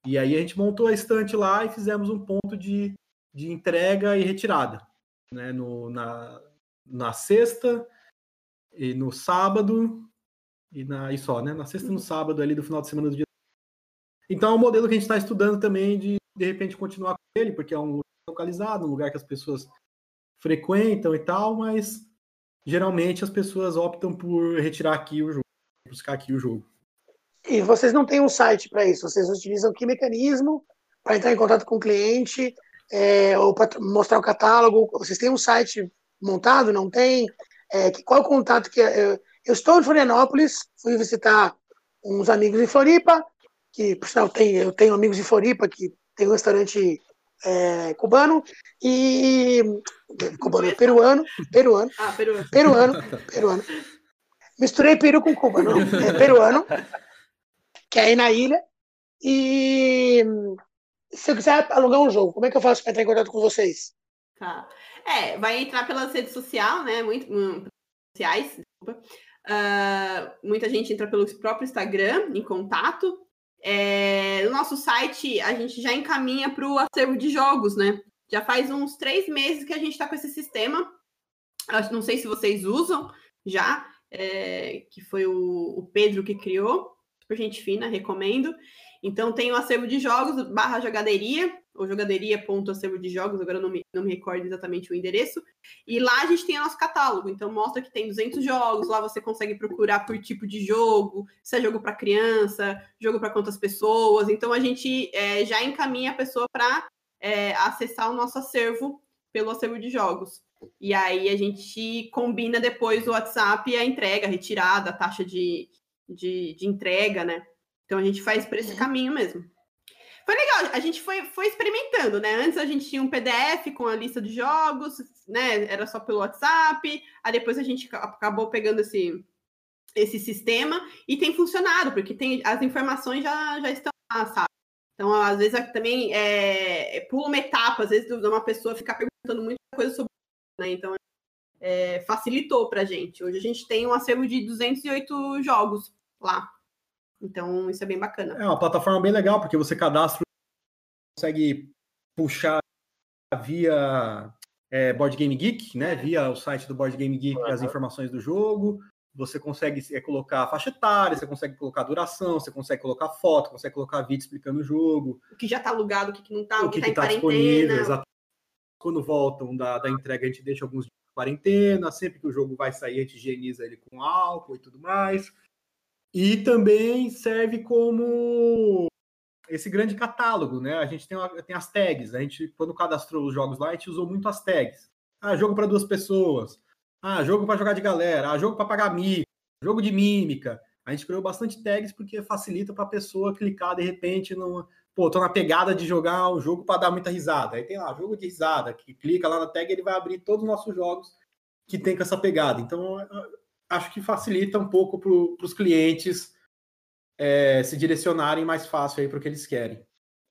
E aí a gente montou a estante lá e fizemos um ponto de, de entrega e retirada, né? No, na, na sexta e no sábado e, na, e só, né? Na sexta e no sábado ali do final de semana do dia então é um modelo que a gente está estudando também de de repente continuar com ele, porque é um lugar localizado, um lugar que as pessoas frequentam e tal, mas geralmente as pessoas optam por retirar aqui o jogo, buscar aqui o jogo. E vocês não têm um site para isso? Vocês utilizam que mecanismo para entrar em contato com o cliente é, ou para mostrar o catálogo? Vocês têm um site montado? Não tem? É, qual é o contato que eu, eu estou em Florianópolis, fui visitar uns amigos em Floripa que, por sinal, tem, eu tenho amigos em Floripa que tem um restaurante é, cubano e cubano, peruano, peruano, Ah, peruano. peruano, peruano. Misturei peru com Cuba, não, é peruano, que é aí na ilha. E se eu quiser alugar um jogo, como é que eu faço para entrar em contato com vocês? Tá. É, vai entrar pelas redes sociais, né? Muito, hum, sociais, desculpa. Ah, muita gente entra pelo próprio Instagram em contato. É, no nosso site, a gente já encaminha para o acervo de jogos, né? Já faz uns três meses que a gente está com esse sistema. Acho, não sei se vocês usam já, é, que foi o, o Pedro que criou. Super gente fina, recomendo. Então tem o acervo de jogos barra jogaderia, ou jogaderia.acervo de jogos, agora não me, não me recordo exatamente o endereço. E lá a gente tem nosso catálogo, então mostra que tem 200 jogos, lá você consegue procurar por tipo de jogo, se é jogo para criança, jogo para quantas pessoas. Então a gente é, já encaminha a pessoa para é, acessar o nosso acervo pelo acervo de jogos. E aí a gente combina depois o WhatsApp e a entrega, a retirada, a taxa de, de, de entrega, né? Então a gente faz por esse caminho mesmo. Foi legal, a gente foi, foi experimentando, né? Antes a gente tinha um PDF com a lista de jogos, né? Era só pelo WhatsApp, aí depois a gente acabou pegando esse, esse sistema e tem funcionado, porque tem, as informações já, já estão lá, sabe? Então, às vezes também é, pula uma etapa, às vezes, de uma pessoa ficar perguntando muita coisa sobre né? Então, é, facilitou pra gente. Hoje a gente tem um acervo de 208 jogos lá. Então, isso é bem bacana. É uma plataforma bem legal, porque você cadastra, consegue puxar via é, Board Game Geek, né? Via o site do Board Game Geek as informações do jogo. Você consegue é, colocar faixa etária, você consegue colocar duração, você consegue colocar foto, consegue colocar vídeo explicando o jogo. O que já tá alugado, o que, que não tá, o o que, que tá está em disponível. quarentena. Exatamente. Quando voltam da, da entrega, a gente deixa alguns de quarentena. Sempre que o jogo vai sair, a gente higieniza ele com álcool e tudo mais. E também serve como esse grande catálogo, né? A gente tem, tem as tags. A gente, quando cadastrou os jogos lá, a gente usou muito as tags. Ah, jogo para duas pessoas. Ah, jogo para jogar de galera. Ah, jogo para pagar mico. Jogo de mímica. A gente criou bastante tags porque facilita para a pessoa clicar de repente no. Pô, tô na pegada de jogar um jogo para dar muita risada. Aí tem lá, jogo de risada, que clica lá na tag ele vai abrir todos os nossos jogos que tem com essa pegada. Então, acho que facilita um pouco para os clientes é, se direcionarem mais fácil aí para o que eles querem.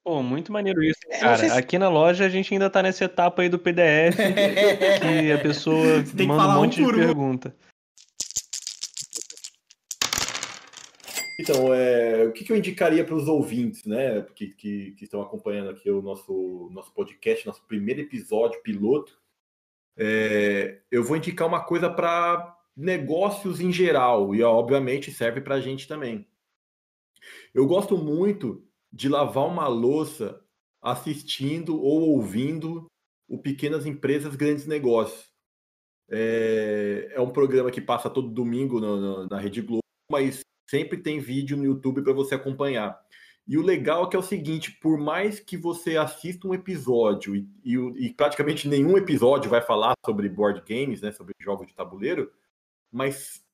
Pô, muito maneiro isso, É, cara. se- Aqui na loja a gente ainda tá nessa etapa aí do PDF, que a pessoa Você tem que manda falar um um monte por de um. Então, é, o que, que eu indicaria para os ouvintes, né, que, que, que estão acompanhando aqui o nosso, nosso podcast, nosso primeiro episódio piloto? É, eu vou indicar uma coisa para negócios em geral, e obviamente serve para a gente também. Eu gosto muito de lavar uma louça assistindo ou ouvindo o Pequenas Empresas, Grandes Negócios. É, é um programa que passa todo domingo na, na- na Rede Globo, mas sempre tem vídeo no YouTube para você acompanhar. E o legal é que é o seguinte: por mais que você assista um episódio e, e e praticamente nenhum episódio vai falar sobre board games, né, sobre jogos de tabuleiro, mas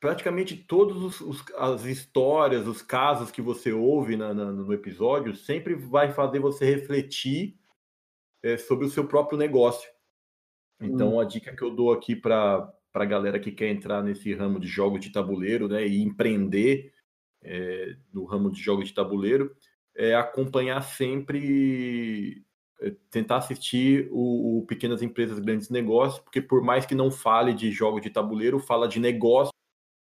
praticamente todas as histórias, os casos que você ouve na- na- no episódio sempre vai fazer você refletir é, sobre o seu próprio negócio. Então, a dica que eu dou aqui para a galera que quer entrar nesse ramo de jogos de tabuleiro né, e empreender é, no ramo de jogos de tabuleiro é acompanhar sempre, é, tentar assistir o, o Pequenas Empresas, Grandes Negócios, porque por mais que não fale de jogo de tabuleiro, fala de negócio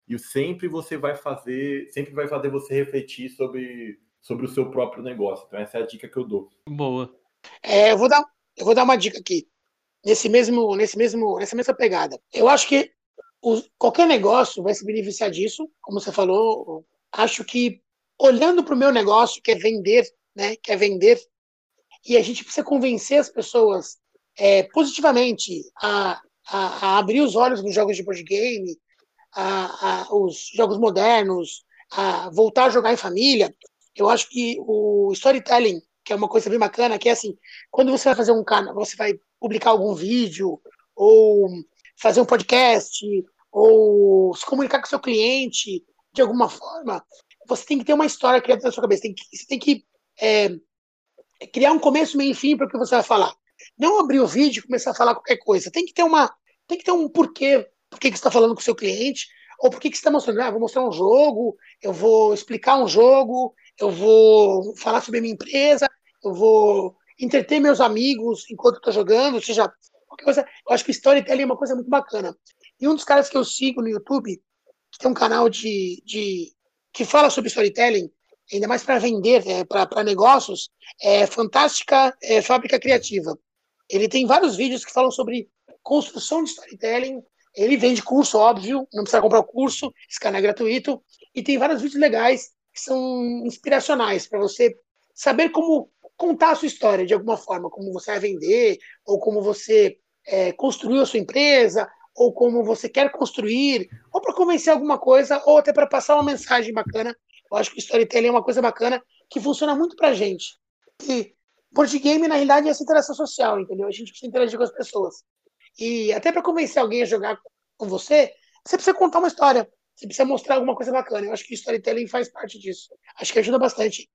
e sempre você vai fazer, sempre vai fazer você refletir sobre, sobre o seu próprio negócio. Então, essa é a dica que eu dou. Boa. É, eu vou dar, eu vou dar uma dica aqui. Nesse mesmo, nesse mesmo, nessa mesma pegada. Eu acho que o- qualquer negócio vai se beneficiar disso, como você falou. Acho que olhando para o meu negócio, que é vender, né? Que é vender, e a gente precisa convencer as pessoas é, positivamente a, a, a abrir os olhos nos jogos de board game, a, a, os jogos modernos, a voltar a jogar em família. Eu acho que o storytelling, que é uma coisa bem bacana, que é assim, quando você vai fazer um canal, você vai publicar algum vídeo, ou fazer um podcast, ou se comunicar com seu cliente de alguma forma, você tem que ter uma história criada na sua cabeça. Tem que, você tem que é, criar um começo, meio e fim para o que você vai falar. Não abrir o vídeo e começar a falar qualquer coisa. Tem que ter uma, tem que ter um porquê, por que você está falando com o seu cliente, ou por que você está mostrando. Ah, vou mostrar um jogo, eu vou explicar um jogo, eu vou falar sobre a minha empresa, eu vou entreter meus amigos enquanto estou jogando, ou seja, qualquer coisa. Eu acho que storytelling é uma coisa muito bacana. E um dos caras que eu sigo no YouTube, que tem um canal de, de que fala sobre storytelling, ainda mais para vender, é, para negócios, é Fantástica é, Fábrica Criativa. Ele tem vários vídeos que falam sobre construção de storytelling. Ele vende curso, óbvio, não precisa comprar o curso, esse canal é gratuito. E tem vários vídeos legais que são inspiracionais para você saber como contar a sua história de alguma forma, como você vai vender, ou como você é, construiu a sua empresa, ou como você quer construir, ou para convencer alguma coisa, ou até para passar uma mensagem bacana. Eu acho que o storytelling é uma coisa bacana que funciona muito para gente. E board game, na realidade, é essa interação social, entendeu? A gente precisa interagir com as pessoas. E até para convencer alguém a jogar com você, você precisa contar uma história. Você precisa mostrar alguma coisa bacana. Eu acho que o storytelling faz parte disso. Acho que ajuda bastante.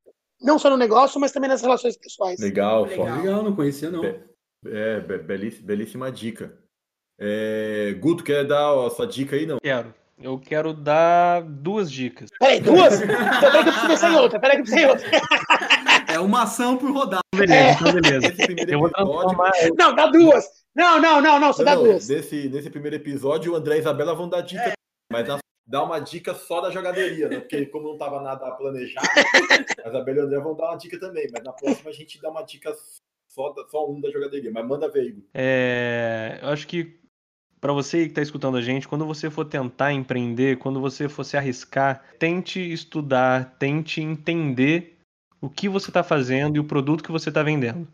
Não só no negócio, mas também nas relações pessoais. Legal, legal, legal não conhecia não. É, belíssima, belíssima dica. É, Guto, quer dar a sua dica aí, não? Quero. Eu quero dar duas dicas. Peraí, duas? então peraí que eu preciso pensar em outra. Peraí que eu preciso em outra. É uma ação por rodada. Beleza, é. então beleza. Eu vou transformar... Não, dá duas. Não, não, não, não, só dá duas. Nesse, nesse primeiro episódio, o André e a Isabela vão dar dica, é. mas dá uma dica só da jogaderia, né? Porque como não estava nada planejado, a Isabela e André vão dar uma dica também, mas na próxima a gente dá uma dica só, só um da jogaderia, mas manda ver, Igor. É, eu acho que para você que está escutando a gente, quando você for tentar empreender, quando você for se arriscar, tente estudar, tente entender o que você está fazendo e o produto que você está vendendo.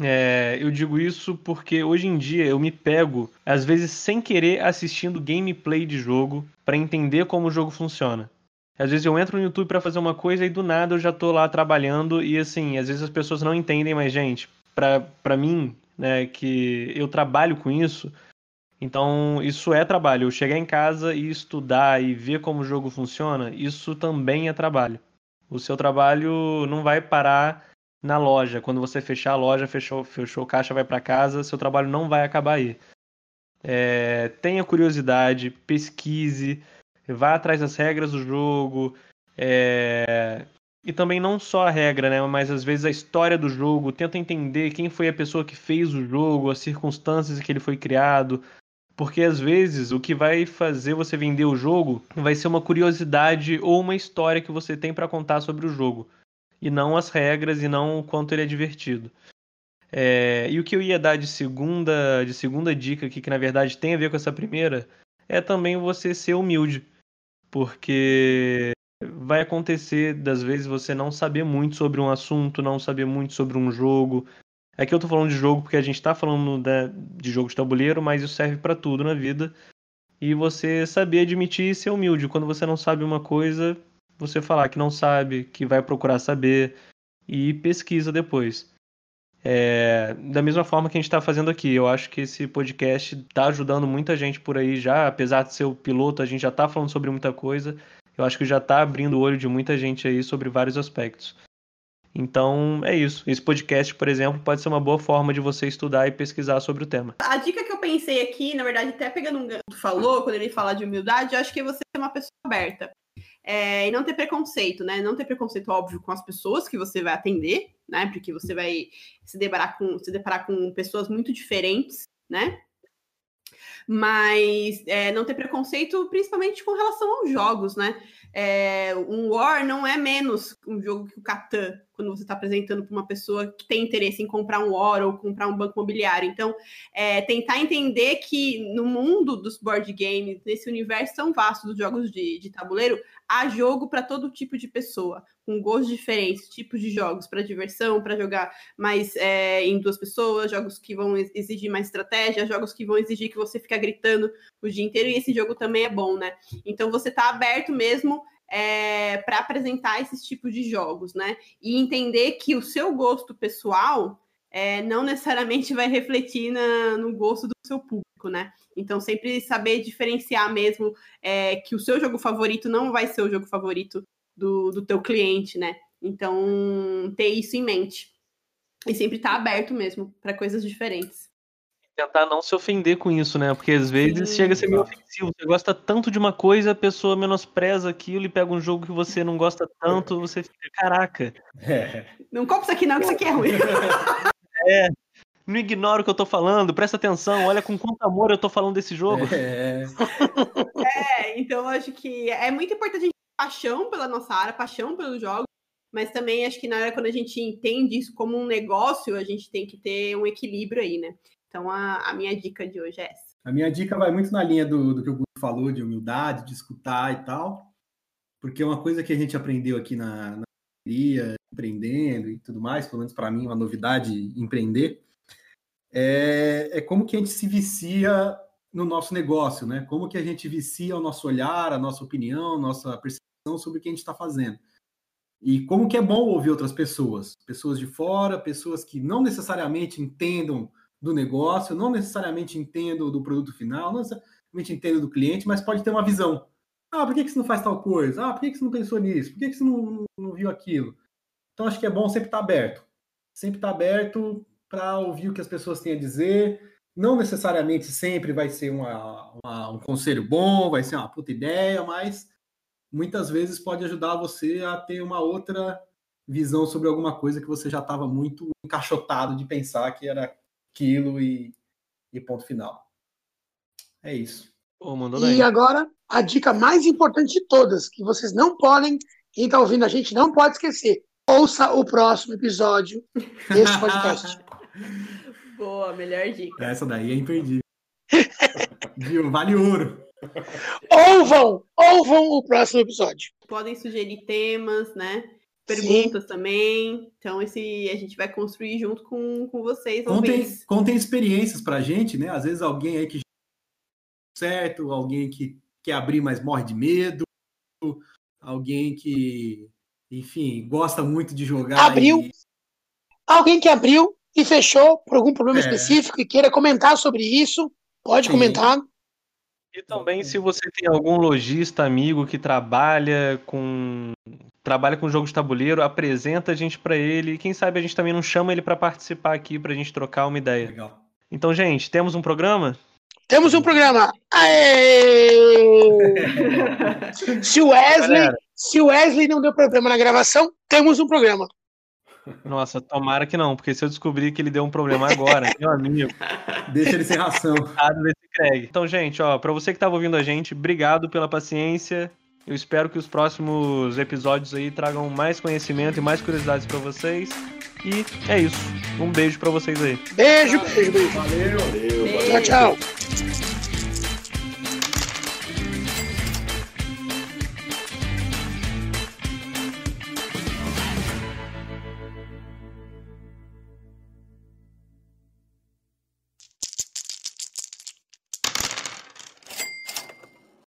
É, eu digo isso porque hoje em dia eu me pego, às vezes sem querer, assistindo gameplay de jogo para entender como o jogo funciona. Às vezes eu entro no YouTube para fazer uma coisa e do nada eu já tô lá trabalhando e assim, às vezes as pessoas não entendem, mas gente, para mim, né, que eu trabalho com isso, então isso é trabalho. Eu chegar em casa e estudar e ver como o jogo funciona, isso também é trabalho. O seu trabalho não vai parar na loja. Quando você fechar a loja, fechou, fechou caixa, vai para casa, seu trabalho não vai acabar aí. É, tenha curiosidade, pesquise, vá atrás das regras do jogo. É, e também não só a regra, né? Mas às vezes a história do jogo. Tenta entender quem foi a pessoa que fez o jogo, as circunstâncias em que ele foi criado. Porque às vezes o que vai fazer você vender o jogo vai ser uma curiosidade ou uma história que você tem para contar sobre o jogo e não as regras e não o quanto ele é divertido. É, e o que eu ia dar de segunda, de segunda dica aqui, que na verdade tem a ver com essa primeira, é também você ser humilde. Porque vai acontecer, das vezes, você não saber muito sobre um assunto, não saber muito sobre um jogo. Aqui eu tô falando de jogo porque a gente tá falando de jogo de tabuleiro, mas isso serve para tudo na vida. E você saber admitir e ser humilde. Quando você não sabe uma coisa, você falar que não sabe, que vai procurar saber e pesquisa depois. É, da mesma forma que a gente está fazendo aqui, eu acho que esse podcast está ajudando muita gente por aí já, apesar de ser o piloto, a gente já está falando sobre muita coisa. Eu acho que já está abrindo o olho de muita gente aí sobre vários aspectos. Então é isso. Esse podcast, por exemplo, pode ser uma boa forma de você estudar e pesquisar sobre o tema. A dica que eu pensei aqui, na verdade, até pegando um gancho falou, quando ele fala de humildade, eu acho que é você ser uma pessoa aberta. É, e não ter preconceito, né? Não ter preconceito, óbvio, com as pessoas que você vai atender, né? Porque você vai se deparar com, se deparar com pessoas muito diferentes, né? Mas é, não ter preconceito, principalmente com relação aos jogos, né? É, um War não é menos um jogo que o Catan, quando você está apresentando para uma pessoa que tem interesse em comprar um War ou comprar um banco imobiliário. Então, é, tentar entender que no mundo dos board games, nesse universo tão vasto dos jogos de, de tabuleiro, há jogo para todo tipo de pessoa, com gostos diferentes, tipos de jogos para diversão, para jogar mais é, em duas pessoas, jogos que vão exigir mais estratégia, jogos que vão exigir que você fique gritando o dia inteiro, e esse jogo também é bom, né? Então você está aberto mesmo é, para apresentar esses tipos de jogos, né? E entender que o seu gosto pessoal é, não necessariamente vai refletir na, no gosto do seu público, né? Então, sempre saber diferenciar mesmo é, que o seu jogo favorito não vai ser o jogo favorito do, do teu cliente, né? Então, ter isso em mente. E sempre tá aberto mesmo para coisas diferentes. Tentar não se ofender com isso, né? Porque às vezes Sim. chega a ser meio ofensivo. Você gosta tanto de uma coisa, a pessoa menospreza aquilo e pega um jogo que você não gosta tanto, você fica, caraca, É. Não compra isso aqui não, que isso aqui é ruim. não ignora o que eu tô falando, presta atenção, olha com quanto amor eu tô falando desse jogo. É, É, então eu acho que é muito importante a gente paixão pela nossa área, paixão pelos jogos, mas também acho que na hora quando a gente entende isso como um negócio, a gente tem que ter um equilíbrio aí, né? Então a, a minha dica de hoje é essa. A minha dica vai muito na linha do, do que o Guto falou, de humildade, de escutar e tal, porque uma coisa que a gente aprendeu aqui na, na engenharia, empreendendo e tudo mais, pelo menos para mim, uma novidade empreender, é, é como que a gente se vicia no nosso negócio, né? Como que a gente vicia o nosso olhar, a nossa opinião, nossa percepção sobre o que a gente está fazendo. E como que é bom ouvir outras pessoas, pessoas de fora, pessoas que não necessariamente entendam do negócio, não necessariamente entendo do produto final, não necessariamente entendo do cliente, mas pode ter uma visão. Ah, por que, que você não faz tal coisa? Ah, por que, que você não pensou nisso? Por que, que você não, não, não viu aquilo? Então, acho que é bom sempre estar aberto. Sempre estar aberto para ouvir o que as pessoas têm a dizer. Não necessariamente sempre vai ser uma, uma, um conselho bom, vai ser uma puta ideia, mas muitas vezes pode ajudar você a ter uma outra visão sobre alguma coisa que você já estava muito encaixotado de pensar que era aquilo e, e ponto final. É isso. Bem. E agora, a dica mais importante de todas, que vocês não podem, quem está ouvindo a gente não pode esquecer. Ouça o próximo episódio desse podcast. Boa, melhor dica. Essa daí é imperdível. Viu? Vale ouro. Ouvam, ouvam o próximo episódio. Podem sugerir temas, né? Perguntas também. Então, esse a gente vai construir junto com, com vocês. Contem, contem experiências pra gente, né? Às vezes alguém aí que certo, alguém que quer abrir, mas morre de medo, alguém que, enfim, gosta muito de jogar. Abriu. e- Alguém que abriu e fechou por algum problema É. específico e queira comentar sobre isso, pode Sim. comentar. E também se você tem algum lojista amigo que trabalha com trabalha com jogo de tabuleiro, apresenta a gente pra ele e quem sabe a gente também não chama ele pra participar aqui pra gente trocar uma ideia. Legal. Então, gente, temos um programa? Temos um programa. Aê! se o Wesley, Galera. se o Wesley não deu problema na gravação, temos um programa. Nossa, tomara que não, porque se eu descobrir que ele deu um problema agora, meu amigo, Deixa ele sem ração. Craig. Então, gente, ó, pra você que tava ouvindo a gente, obrigado pela paciência. Eu espero que os próximos episódios aí tragam mais conhecimento e mais curiosidades pra vocês. E é isso. Um beijo pra vocês aí. Beijo, beijo, beijo. Valeu. Valeu, Beijo. valeu. Tchau, tchau.